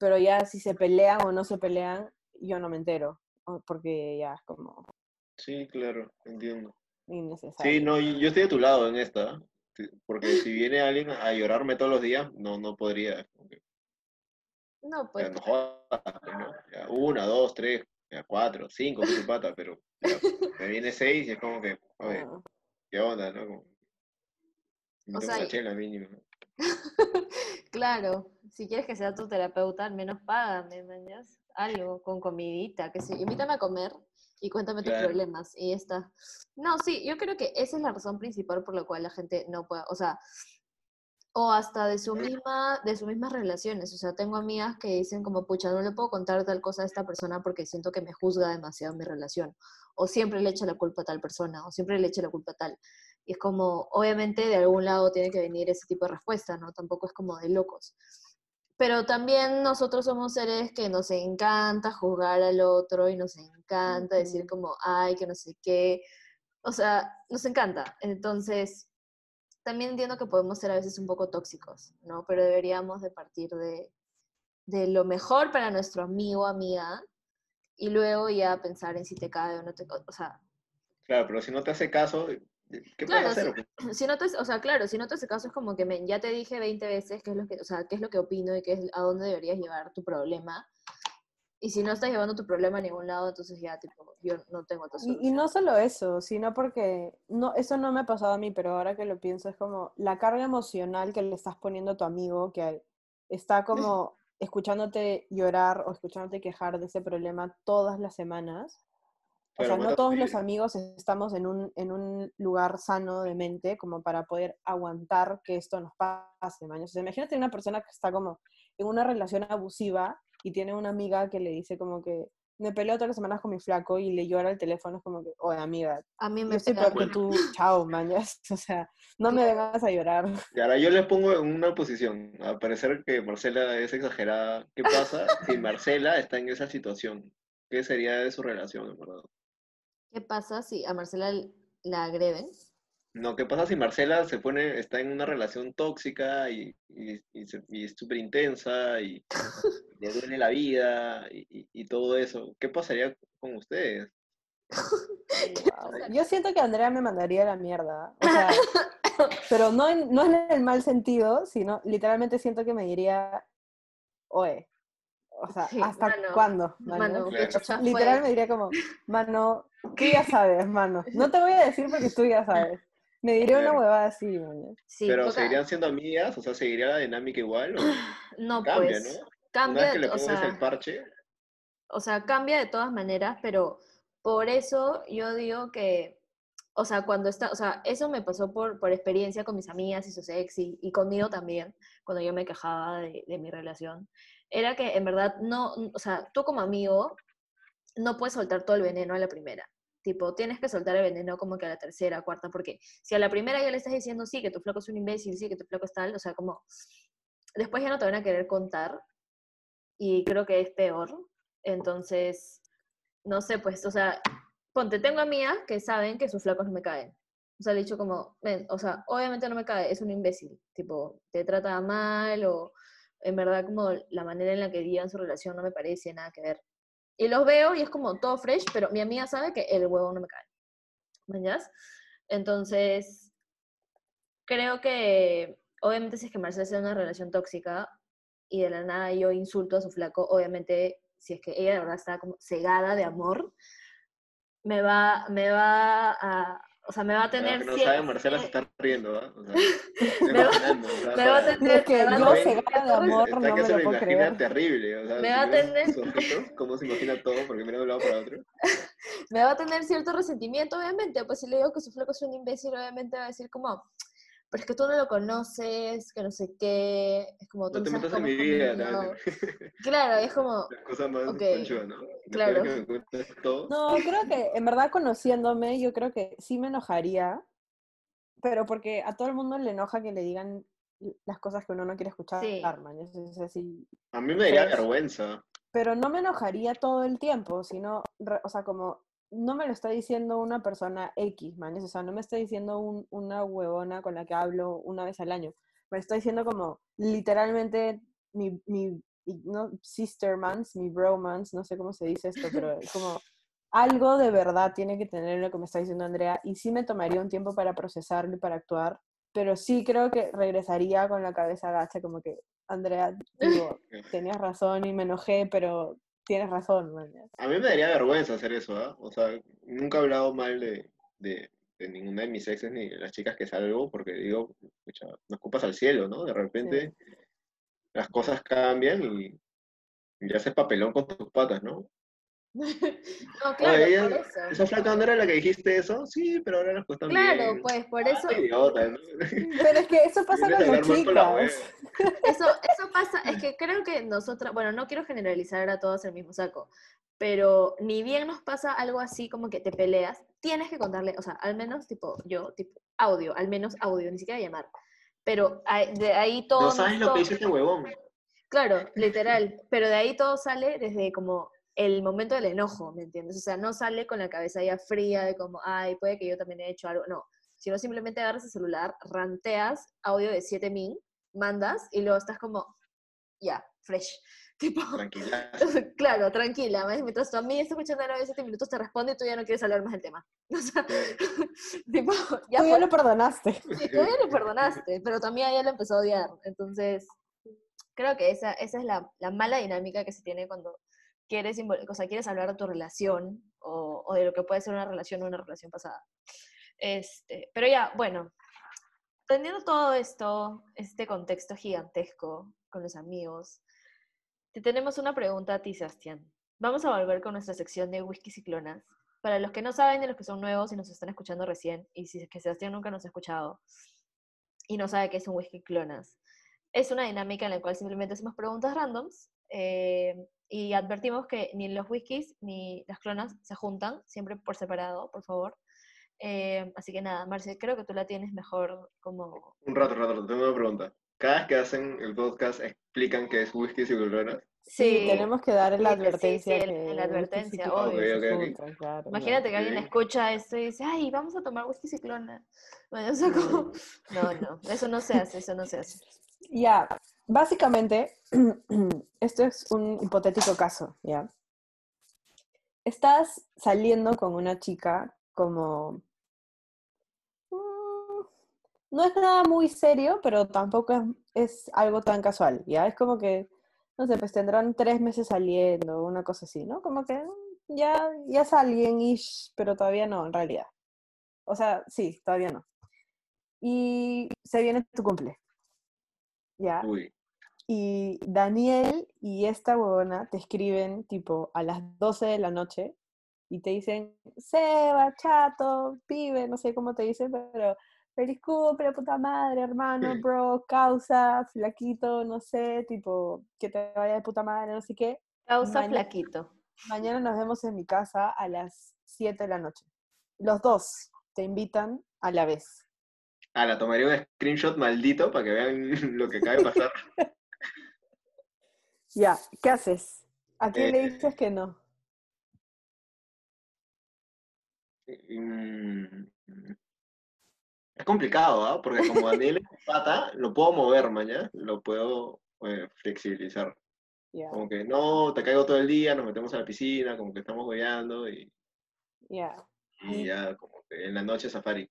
Pero ya si se pelean o no se pelean, yo no me entero, porque ya es como Sí, claro, entiendo. innecesario. Sí, no, y yo estoy de tu lado en esta, porque si viene alguien a llorarme todos los días, no, no podría. No, pues. no jodas, ¿no? Ya, una, dos, tres, ya, cuatro, cinco, que tu pata, pero ya, me viene seis y es como que, oye, Ah, ¿qué onda, no? Como, invítame sea, una chela mínimo. ¿no? claro, si quieres que sea tu terapeuta, al menos págame, mañas. Algo, con comidita, que sé. Invítame a comer y cuéntame tus problemas. Y ya está. No, sí, yo creo que esa es la razón principal por la cual la gente no puede, o sea, o hasta de su misma, de sus mismas relaciones. O sea, tengo amigas que dicen como, pucha, no le puedo contar tal cosa a esta persona porque siento que me juzga demasiado mi relación. O siempre le echo la culpa a tal persona, o siempre le echo la culpa a tal. Y es como, obviamente de algún lado tiene que venir ese tipo de respuesta, ¿no? Tampoco es como de locos. pero también nosotros somos seres que nos encanta juzgar al otro y nos encanta decir como, ay, que no sé qué. O sea, nos encanta. Entonces, también entiendo que podemos ser a veces un poco tóxicos, ¿no? Pero deberíamos de partir de, de lo mejor para nuestro amigo o amiga y luego ya pensar en si te cae o no te. O sea, Claro, pero si no te hace caso, ¿qué Claro, puedes hacer? si no te, o sea, claro, si no te hace caso es como que men, ya te dije 20 veces qué es lo que, o sea, qué es lo que opino y qué es a dónde deberías llevar tu problema. Y si no estás llevando tu problema a ningún lado, entonces ya tipo, yo no tengo otra Y, y solución. no solo eso, sino porque no, eso no me ha pasado a mí, pero ahora que lo pienso es como la carga emocional que le estás poniendo a tu amigo que está como escuchándote llorar o escuchándote quejar de ese problema todas las semanas. O Claro, sea, no todos los amigos estamos en un, en un lugar sano de mente como para poder aguantar que esto nos pase, man. O sea, imagínate una persona que está como en una relación abusiva y tiene una amiga que le dice como que me peleo todas las semanas con mi flaco y le llora el teléfono, es como que, oye, amiga, A mí yo me estoy peor que tú, chao, mañas. O sea, no me vengas a llorar. Y ahora yo les pongo en una posición. A parecer que Marcela es exagerada. ¿Qué pasa si Marcela está en esa situación? ¿Qué sería de su relación, en verdad? ¿Qué pasa si a Marcela la agreden? No, ¿qué pasa si Marcela se pone, está en una relación tóxica y, y, y es súper intensa y le duele la vida y, y- y todo eso? ¿Qué pasaría con ustedes? Wow. Yo siento que Andrea me mandaría a la mierda. O sea, pero no en, no en el mal sentido, sino literalmente siento que me diría, oye, o sea, Sí, ¿hasta mano, cuándo? Mano, mañas?" qué Claro. chucha fue. Literal me diría como, mano, tú ya sabes, mano. No te voy a decir porque tú ya sabes. Me diría una huevada así. Sí, Pero ¿seguirían siendo amigas? O sea, ¿seguiría la dinámica igual? ¿O no, cambia, pues, ¿no? Una cambia, vez que le o sea, el parche, o sea, cambia de todas maneras, pero por eso yo digo que, o sea, cuando está, o sea, eso me pasó por, por experiencia con mis amigas y sus ex y, y conmigo también, cuando yo me quejaba de, de mi relación, era que en verdad no, o sea, tú como amigo no puedes soltar todo el veneno a la primera. Tipo, tienes que soltar el veneno como que a la tercera, cuarta, porque si a la primera ya le estás diciendo, sí, que tu flaco es un imbécil, sí, que tu flaco es tal, o sea, como, después ya no te van a querer contar y creo que es peor. Entonces, no sé, pues, o sea, ponte, tengo amigas que saben que sus flacos no me caen. O sea, le he dicho como, "Ven, o sea, obviamente no me cae, es un imbécil, tipo, te trata mal o en verdad como la manera en la que llevan su relación no me parece nada que ver. Y los veo y es como todo fresh, pero mi amiga sabe que el huevo no me cae. ¿Mañas? Entonces, creo que, obviamente, si es que Marcela está en una relación tóxica y de la nada yo insulto a su flaco, obviamente, si es que ella de verdad está como cegada de amor, me va, me va a, o sea, me va a tener... que no cier- saben, Marcela se está riendo. O sea, Me va- o sea, me va a tener- Es que me va a yo tener cegada de amor no que me se lo puedo creer. terrible, o sea, Me si va a tener- cómo se imagina todo, porque mira de un lado para otro. me va a tener cierto resentimiento, obviamente. Pues si le digo que su flaco es un imbécil, obviamente va a decir como, pero es que tú no lo conoces, que no sé qué, es como tú No te sabes metas en mi vida, te conmigo". va a decir. Claro, es como, La cosa más Ok, conchuda, ¿no? Claro. que me cuentes todo. No, creo que en verdad conociéndome, yo creo que sí me enojaría, pero porque a todo el mundo le enoja que le digan las cosas que uno no quiere escuchar, Sí. man, eso es así. A mí me daría vergüenza. Pero no me enojaría todo el tiempo, sino, o sea, como no me lo está diciendo una persona X, man, o sea, no me está diciendo un- una huevona con la que hablo una vez al año, me lo está diciendo como literalmente mi, mi no, sistermans, mi bromance, no sé cómo se dice esto, pero es como algo de verdad tiene que tener lo que me está diciendo Andrea y sí me tomaría un tiempo para procesarlo y para actuar, pero sí creo que regresaría con la cabeza agacha como que, Andrea, digo, tenías razón y me enojé, pero tienes razón, man. A mí me daría vergüenza hacer eso, ¿ah? O sea, nunca he hablado mal de, de, de ninguna de mis exes ni de las chicas que salgo, porque digo, pucha, nos culpas al cielo, ¿no? De repente las cosas cambian y, y ya haces papelón con tus patas, ¿no? No, claro, Oye, por eso. ¿Esa flaca no era la que dijiste eso? Sí, pero ahora las cosas Claro, bien. pues por Ah, eso, idiota, ¿no? Pero es que eso pasa con chicas. hueva. eso, eso pasa, es que creo que nosotras, bueno, no quiero generalizar a todos el mismo saco, pero ni bien nos pasa algo así como que te peleas, tienes que contarle, o sea, al menos tipo yo, tipo audio, al menos audio, ni siquiera llamar. Pero de ahí todo No sabes lo que hizo este huevón. Claro, literal. Pero de ahí todo sale desde como el momento del enojo, ¿me entiendes? O sea, no sale con la cabeza ya fría de como, ay, puede que yo también he hecho algo. No, sino simplemente agarras el celular, ranteas audio de 7000, mandas y luego estás como, ya, fresh. Tipo, Tranquila. claro, tranquila. Mientras tu amiga está escuchando el audio de 7 minutos, te responde y tú ya no quieres hablar más del tema. O sea, tipo, ya Tú ya lo perdonaste. Sí, tú ya lo perdonaste, pero también ella lo empezó a odiar. Entonces, creo que esa, esa es la, la mala dinámica que se tiene cuando quieres, o quieres hablar de tu relación o, de lo que puede ser una relación o una relación pasada. Este, pero ya, bueno, teniendo todo esto, este contexto gigantesco con los amigos, te tenemos una pregunta a ti, Sebastián. Vamos a volver con nuestra sección de whisky ciclonas. Para los que no saben y los que son nuevos y nos están escuchando recién, y si es que Sebastián nunca nos ha escuchado y no sabe qué es un whisky clonas, es una dinámica en la cual simplemente hacemos preguntas randoms eh, y advertimos que ni los whiskies ni las clonas se juntan, siempre por separado, por favor. Eh, así que nada, Marcia, creo que tú la tienes mejor como... Un rato, rato, rato, tengo una pregunta. Cada vez que hacen el podcast explican que es whisky y ciclonas. Sí, tenemos que dar la Sí, sí, sí, advertencia. el- que la advertencia, sí, obvio. se Ok, ok, ok. juntan, claro, Imagínate que alguien escucha esto y dice, ay, vamos a tomar whisky ciclona. Bueno, o sea, como... No, no, eso no se hace, eso no se hace. Ya, básicamente, esto es un hipotético caso, ¿ya? Estás saliendo con una chica como... mm, No es nada muy serio, pero tampoco es, algo tan casual, ¿ya? Es como que, no sé, pues tendrán tres meses saliendo, una cosa así, ¿no? Como que mm, ya, ya es alguien, ish, pero todavía no, en realidad. O sea, sí, todavía no. Y se viene tu cumple. ¿Ya? Uy, Y Daniel y esta huevona te escriben tipo a las 12 de la noche y te dicen, Seba, chato, pibe, no sé cómo te dicen, pero feliz cumple, puta madre, hermano, bro, causa, flaquito, no sé, tipo, que te vaya de puta madre, no sé qué. Causa flaquito. Mañana nos vemos en mi casa a las 7 de la noche. Los dos te invitan a la vez. Ah, la tomaría un screenshot maldito para que vean lo que acaba de pasar. Ya, ¿qué haces? ¿A quién le Eh, dices que no? Mm, Es complicado, ¿ah? Porque como Daniel es pata, lo puedo mover, mañana, lo puedo eh, flexibilizar. Como que no, te caigo todo el día, nos metemos a la piscina, como que estamos goleando y, ya. Y- ya como que en la noche safari.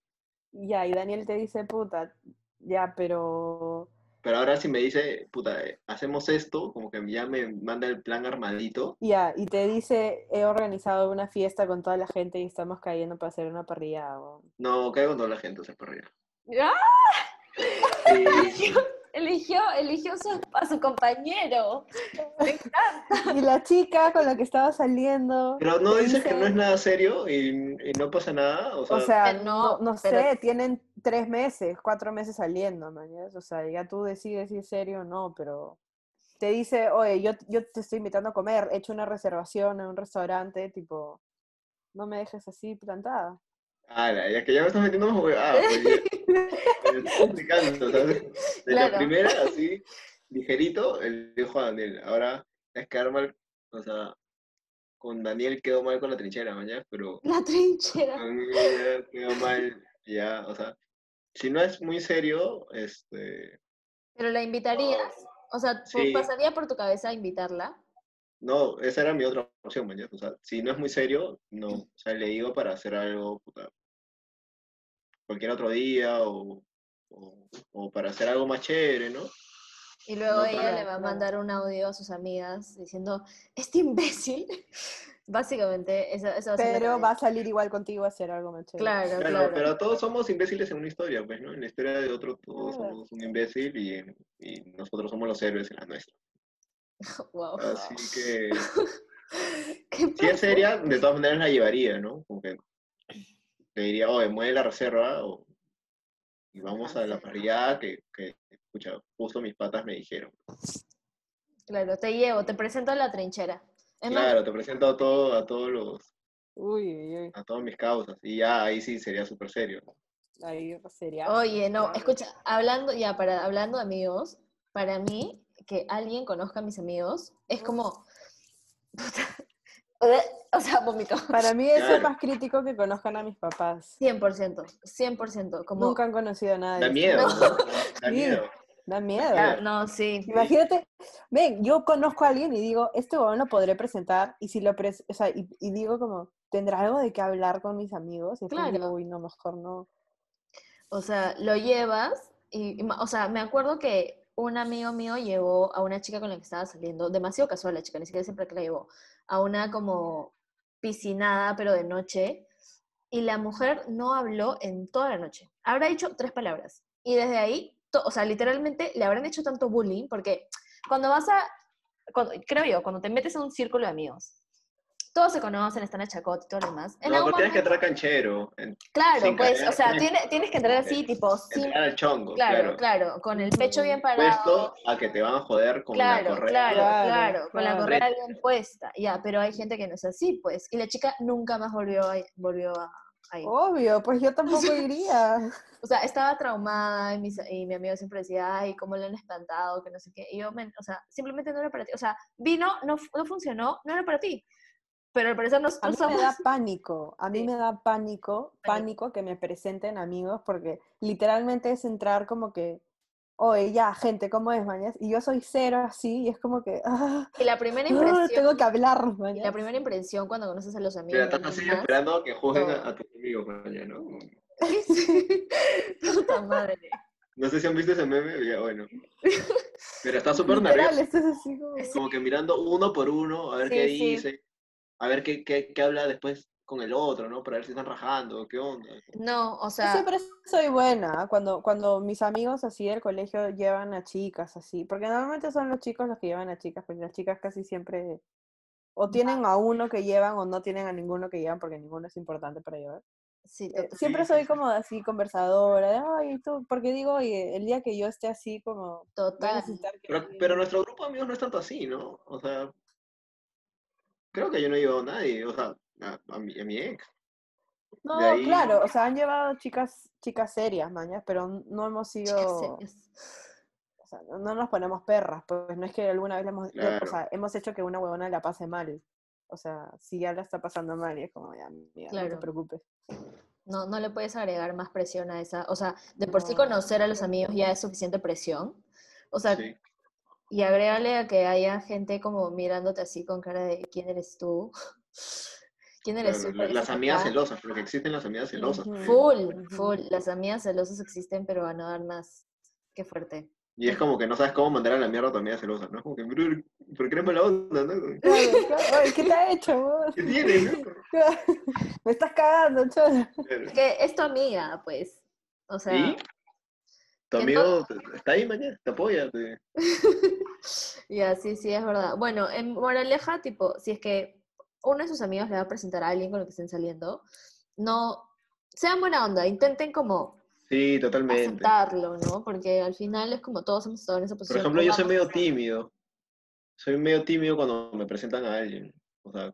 Ya, y Daniel te dice, puta, ya, pero... Pero ahora si me dice, puta, eh, hacemos esto, como que ya me manda el plan armadito, Ya, y te dice, he organizado una fiesta con toda la gente y estamos cayendo para hacer una parrilla. o- no, caigo con toda la gente, sea, por arriba. ¡Ah! Sí, Eligió, eligió su, a su compañero. Me encanta. Y la chica con la que estaba saliendo... pero no dices que no dice- es nada serio y, y no pasa nada, o sea, O sea, no, no, no pero- sé, tienen tres meses, cuatro meses saliendo, mañana. O sea, ya tú decides si es serio o no, pero te dice, oye, yo, yo te estoy invitando a comer, he hecho una reservación en un restaurante, tipo, no me dejes así plantada. Ala, ya que ya me estás metiendo más huevada, pues ya, me estás complicando, ¿sabes? De la primera, así, ligerito, el dijo a Daniel, ahora es quedar mal, o sea, con Daniel quedó mal con la trinchera, mañana, pero La trinchera. con ella quedó mal, ya, o sea, si no es muy serio, este, Pero la invitarías. O sea, ¿po- Sí. ¿pasaría por tu cabeza invitarla? No, esa era mi otra opción, mañana, o sea, si no es muy serio, no, o sea, le digo para hacer algo, puta, cualquier otro día, o, o, o para hacer algo más chévere, ¿no? Y luego No, ella le va a mandar un audio a sus amigas diciendo, este imbécil. Básicamente, esa, esa va a Pero cadena. va a salir igual contigo a hacer algo más chévere. Claro, Claro, claro. pero todos somos imbéciles en una historia, pues, ¿no? En la historia de otro todos Claro. somos un imbécil y, y nosotros somos los héroes en la nuestra. Wow. Así que, ¿Qué si es seria, de todas maneras la llevaría, ¿no? Como que le diría, oye, mueve la reserva o, y vamos a la parrilla que, que, escucha, justo mis patas me dijeron. Claro, te llevo, te presento a la trinchera. Es más, Claro, te presento a, todo, a todos los, Uy, uy, uy. a todas mis causas y ya ahí sí sería súper serio. ¿no? Ahí sería. Oye, no, Claro. escucha, hablando, ya, para, hablando de amigos, para mí, que alguien conozca a mis amigos, es como... o sea, vomito. Para mí eso es Claro. más crítico que conozcan a mis papás. 100%, 100%. Como, Nunca han conocido a nadie. Da miedo, No. ¿no? Da Sí. miedo. Da miedo. Ah, no, sí. Imagínate, ven, yo conozco a alguien y digo, este huevón lo podré presentar, y si lo pres o sea, y, y digo como, ¿tendrá algo de qué hablar con mis amigos? Y Claro. digo, uy, no, mejor no. O sea, lo llevas y, o sea, me acuerdo que un amigo mío llevó a una chica con la que estaba saliendo, demasiado casual la chica, ni siquiera siempre que la llevó, a una como piscinada, pero de noche, y la mujer no habló en toda la noche. Habrá dicho tres palabras. Y desde ahí, o sea, literalmente le habrán hecho tanto bullying, porque cuando vas a, cuando- creo yo, cuando te metes en un círculo de amigos, todos se conocen, están a chacot y todo lo demás. En No, algún pero tienes que momento- entrar canchero. en- Claro, pues, caer, o sea, tienes- tiene- tienes que entrar así, tipo, sin Entrar al chongo, Claro, claro. claro, con el pecho bien Puesto parado. a que te van a joder con Claro, la correa. claro, Claro, claro, con la correa bien puesta. Ya, pero hay gente que no es así, pues. Y la chica nunca más volvió a, volvió a, a ir. Obvio, pues yo tampoco iría. O sea, estaba traumada y, mis- y mi amigo siempre decía, ay, cómo le han espantado, que no sé qué. Y yo, men, o sea, simplemente no era para ti. O sea, vino, no, no funcionó, no era para ti. Pero al parecer A nosotros mí somos... me da pánico, a mí Sí. me da pánico, pánico que me presenten amigos, porque literalmente es entrar como que, oye, ya, gente, ¿cómo es, mañas? Y yo soy cero así, y es como que, ah, Y la primera ah, impresión... tengo que hablar, y mañas. la primera impresión cuando conoces a los Pero amigos... estás de así más, esperando que juzguen todo. a, a tus amigos, mañana, ¿no? Sí. Puta madre. No sé si han visto ese meme, ya bueno. Pero está súper nervioso, es así como... como que mirando uno por uno, a ver Sí, qué sí. dice, a ver qué, qué, qué habla después con el otro, ¿no? Para ver si están rajando, qué onda. No, o Yo sea... siempre soy buena cuando, cuando mis amigos así del colegio llevan a chicas así, porque normalmente son los chicos los que llevan a chicas, porque las chicas casi siempre o tienen a uno que llevan o no tienen a ninguno que llevan porque ninguno es importante para llevar. Sí, Eh, total. siempre soy como así conversadora, de, ay, tú, porque digo, oye, el día que yo esté así como Total. Pero, pero nuestro grupo de amigos no es tanto así, ¿no? O sea, creo que yo no he llevado a nadie, o sea, a, a mi, a mi ex. No, ahí- claro, o sea, han llevado chicas, chicas serias, mañas, pero no hemos sido, serias. o sea, no no nos ponemos perras, pues no es que alguna vez le hemos, Claro. o sea, hemos hecho que una huevona la pase mal. O sea, si ya la está pasando mal, y es como, ya, amiga, no te preocupes. No, no le puedes agregar más presión a esa. O sea, de por sí No. conocer a los amigos ya es suficiente presión. O sea, Sí. Y agrégale a que haya gente como mirándote así con cara de ¿quién eres tú? ¿Quién eres Claro, tú? la- las amigas acá?". celosas, porque existen las amigas celosas. Full, full. Las amigas celosas existen, pero a no dar más. Qué fuerte. Y es como que no sabes cómo mandar a la mierda a tu amiga celosa, ¿no? Como que, "Brr, ¿por qué eres mala onda, no? Claro, claro, "Oye, ¿Qué te ha hecho? vos?" ¿Qué tienes, no? Me estás cagando, chola. Claro. Es que es tu amiga, pues. O sea, ¿Y? Tu amigo está ahí mañana, te apoya. Ya, sí, sí, es verdad. Bueno, en moraleja, tipo, si es que uno de sus amigos le va a presentar a alguien con el que estén saliendo, no, sean buena onda, intenten como Sí, totalmente. aceptarlo, ¿no? Porque al final es como todos hemos estado en esa Por posición. ejemplo, o yo soy medio tímido. Soy medio tímido cuando me presentan a alguien. O sea,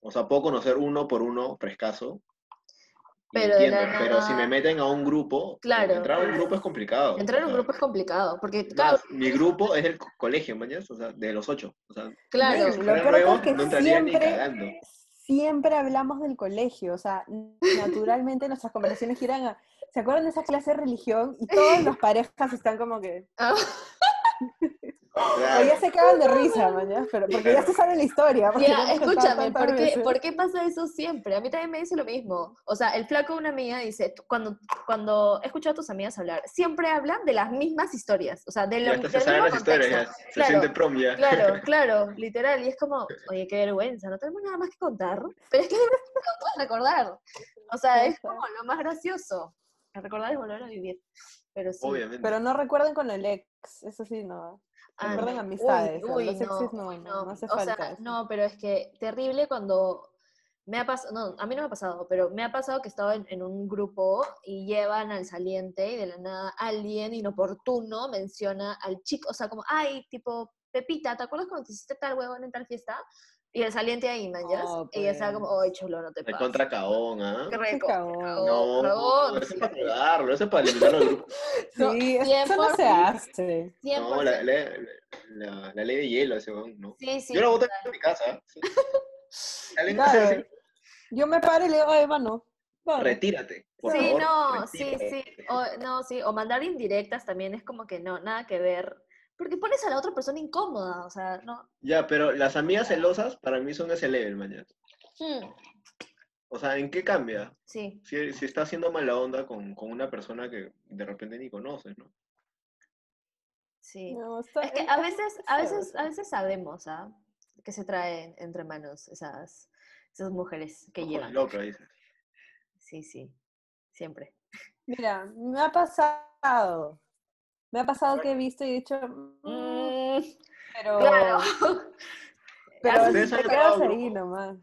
o sea puedo conocer uno por uno, frescaso. Pero la pero si me meten a un grupo, Claro. entrar a un grupo es complicado. Entrar en o un sea, grupo es complicado, porque, más, claro, mi grupo es el co- colegio, mañana, o sea, de los ocho. O sea, claro, lo nuevo, es que no siempre, siempre hablamos del colegio, o sea, naturalmente nuestras conversaciones giran a... ¿Se acuerdan de esa clase de religión? Y todas las parejas están como que... Claro. ya se cagan de risa, mañana, pero porque ya se sabe la historia. Ya, escúchame, ¿por qué. ¿por qué pasa eso siempre? A mí también me dice lo mismo. O sea, el flaco de una amiga dice, cuando, cuando he escuchado a tus amigas hablar, siempre hablan de las mismas historias. O sea, de lo, Ya del se mismo las historias. Se Claro, siente prom ya. Claro, claro, literal. Y es como, oye, qué vergüenza, no tenemos nada más que contar. Pero es que no puedes recordar. O sea, es como lo más gracioso. Recordar es volver a vivir. Pero sí. Obviamente. Pero no recuerden con el ex, eso sí, no. Ah, no. amistades, Uy, no, no, no, no hace o sea, falta eso. no, pero es que terrible cuando me ha pasado, no, a mí no me ha pasado, pero me ha pasado que estaba en, en un grupo y llevan al saliente y de la nada alguien inoportuno menciona al chico, o sea, como, ay, tipo, Pepita, ¿te acuerdas cuando te hiciste tal huevón en tal fiesta? Y el saliente ahí, man, ¿ya? No, Y ella estaba como, ay, chulo, no te pases. contra Caón, ¿ah? Qué rico. cagón. No, cagón, eso es para pegarlo, eso es para eliminarlo del grupo. No, Sí, eso no se 100%. hace. 100%. No, la, la, la- la ley de hielo, ese weón, no. Sí, sí. Yo lo voto en mi casa. ¿ah? Sí. Yo me paro y le digo, ay, mano. vale". retírate. Por sí, favor, no, sí, sí. O, no, sí. O mandar indirectas también es como que no, nada que ver. Porque pones a la otra persona incómoda, o sea, no. Ya, pero las amigas celosas para mí son ese level, mañana. Hmm, O sea, ¿en qué cambia? Sí, Si, si está haciendo mala onda con, con una persona que de repente ni conoces, ¿no? sí. No, está- Es que a veces, a veces, a veces sabemos, ¿ah? Que se traen entre manos esas, esas mujeres que Ojo, llevan. loca, dices. Sí, sí. Siempre. Mira, me ha pasado. Me ha pasado que he visto y he dicho, "Mm", Mm, pero, claro. pero ¿Ustedes te han quedas ahí nomás.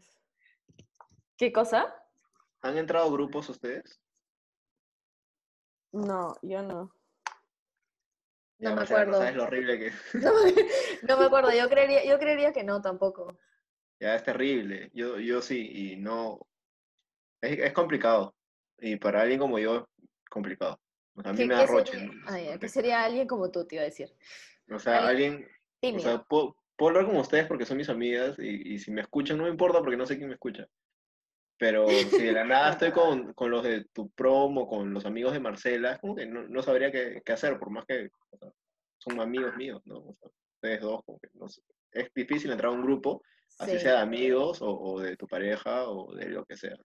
¿Qué cosa? ¿Han entrado grupos ustedes? No, yo no. No Ya, me acuerdo. sabes lo horrible que No, no me acuerdo, yo creería, yo creería que no tampoco. Ya es terrible. Yo, yo sí, y no. Es, es complicado. Y para alguien como yo, complicado. O a mí ¿Qué, me da roche. sería, ¿no? ah, ¿qué sería alguien como tú, te iba a decir? O sea, alguien alguien. O sea, puedo, puedo hablar con ustedes porque son mis amigas y, y si me escuchan no me importa porque no sé quién me escucha. Pero si de la nada estoy con, con los de tu promo, con los amigos de Marcela, es como que no, no sabría qué, qué hacer, por más que o sea, son amigos míos, ¿no? O sea, ustedes dos, como que no sé. Es difícil entrar a un grupo, así Sí, sea de amigos o, o de tu pareja o de lo que sea.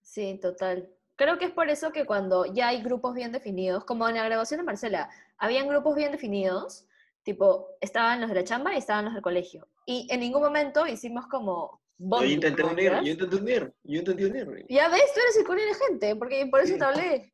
sí, total. Creo que es por eso que cuando ya hay grupos bien definidos, como en la grabación de Marcela, habían grupos bien definidos, tipo, estaban los de la chamba y estaban los del colegio. Y en ningún momento hicimos como Yo bonding, intenté ¿no? unir, yo intenté unir, yo intenté unir. Ya ves, tú eres el de gente, porque por eso te hablé.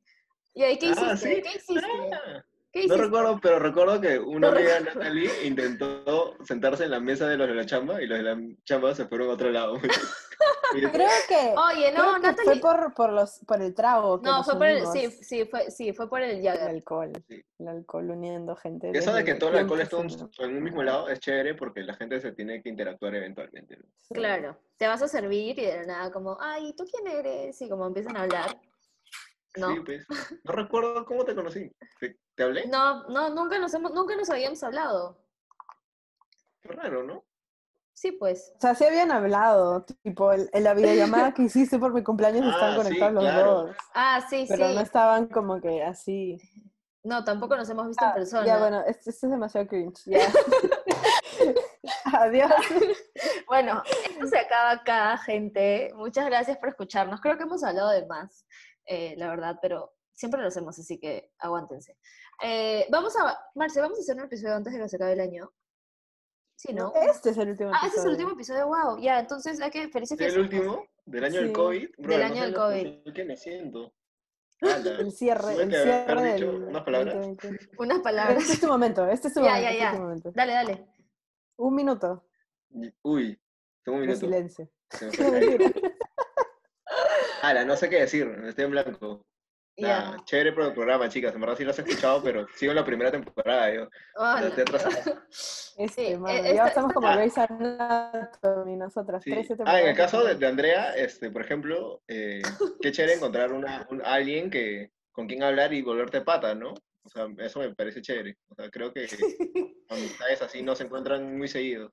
¿Y ahí qué Ah, hiciste? ¿sí? ¿Qué hiciste? Ah. ¿Qué No recuerdo, pero recuerdo que una No amiga recuerdo. Natalie intentó sentarse en la mesa de los de la chamba y los de la chamba se fueron a otro lado. Creo que, Oye, no, Natalie. fue por, por, los, por el trago. Que No, nos fue por el, sí, sí, fue, sí, fue por el El Jagger. alcohol. Sí. El alcohol uniendo gente. Eso de que todo el alcohol esté tiempos en, un mismo lado es chévere porque la gente se tiene que interactuar eventualmente. ¿no? Sí. Claro, te vas a servir y de la nada como, ay, ¿tú quién eres? Y como empiezan a hablar. No, Sí, pues. No recuerdo cómo te conocí. ¿Te, te hablé? no, no, nunca nos hemos, nunca nos habíamos hablado. Qué raro, ¿no? Sí, pues. O sea, sí habían hablado, tipo, el- en la videollamada que hiciste por mi cumpleaños estaban Ah, sí, conectados los claro. dos, Ah, sí, pero sí. no estaban como que así. No, tampoco nos hemos visto en Ah, persona. Ya, bueno, este, este es demasiado cringe, ya. Adiós. Bueno, esto se acaba acá, gente. Muchas gracias por escucharnos. Creo que hemos hablado de más, eh, la verdad, pero siempre lo hacemos, así que aguántense. Eh, vamos a, Marce, vamos a hacer un episodio antes de que se acabe el año. Sí, ¿no? Este es el último Ah, ese es el episodio. último episodio, wow. Ya, entonces hay que felices ¿Es el último? ¿Del año del. COVID? Bro, Del no año sé del lo- COVID. ¿Qué me siento? Ala. El cierre, el del unas palabras. 2020. Unas Pero palabras. este es tu momento, este es tu Ya, momento, ya, este ya. tu momento. Dale, dale. Un minuto Uy, tengo un minuto. silencio. Se me. Ala, no sé qué decir, estoy en blanco. Nah, chévere por el programa, chicas. En verdad sí lo has escuchado, pero sigo en la primera temporada. Yo. Oh, no. Este, Sí, mano, e- ya esta- estamos esta- como Ah. Grey's Anatomy, nosotras. Sí. 13 Ah, en el caso de, Andrea, este, por ejemplo, eh, qué chévere encontrar una, un, alguien que, con quien hablar y volverte pata, ¿no? O sea, eso me parece chévere. O sea, creo que amistades así no se encuentran muy seguido.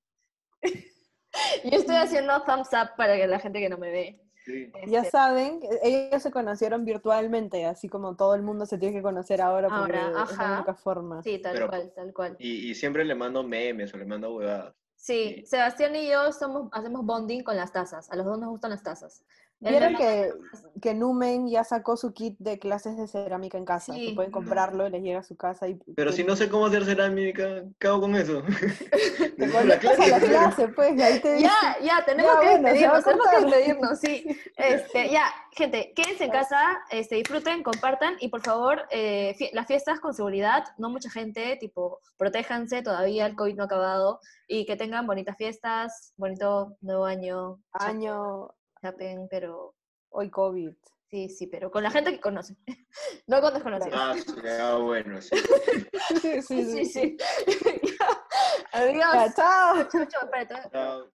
Yo estoy haciendo thumbs up para que la gente que no me ve. Sí. Ya este, saben, e- ellos se conocieron virtualmente, así como todo el mundo se tiene que conocer ahora porque Ahora, es la ajá. única forma. Sí, tal Pero- cual, tal cual. Y, y siempre le mando memes o le mando huevadas. Sí, Sí. Sebastián y yo somos, hacemos bonding con las tazas. A los dos nos gustan las tazas. Vieron que, que Numen ya sacó su kit de clases de cerámica en casa, Sí. que pueden comprarlo y les llega a su casa y Pero si no sé cómo hacer cerámica, ¿qué hago con eso? te conectas a la clase. pues, ahí te dice, Ya, ya, tenemos Ya, que bueno, despedirnos, tenemos que despedirnos, sí. Este, ya, gente, quédense en casa, este, disfruten, compartan y por favor, eh, fie- las fiestas con seguridad, no mucha gente, tipo, protéjanse, todavía el COVID no ha acabado y que tengan bonitas fiestas, bonito nuevo año, año, chapen, pero hoy COVID. sí, sí, pero con la gente que conoce, no con desconocidos. Ah, sí, ah, bueno, sí. Sí, sí, Sí, sí. Adiós. Chao. Chau, chau, espérate. Chao.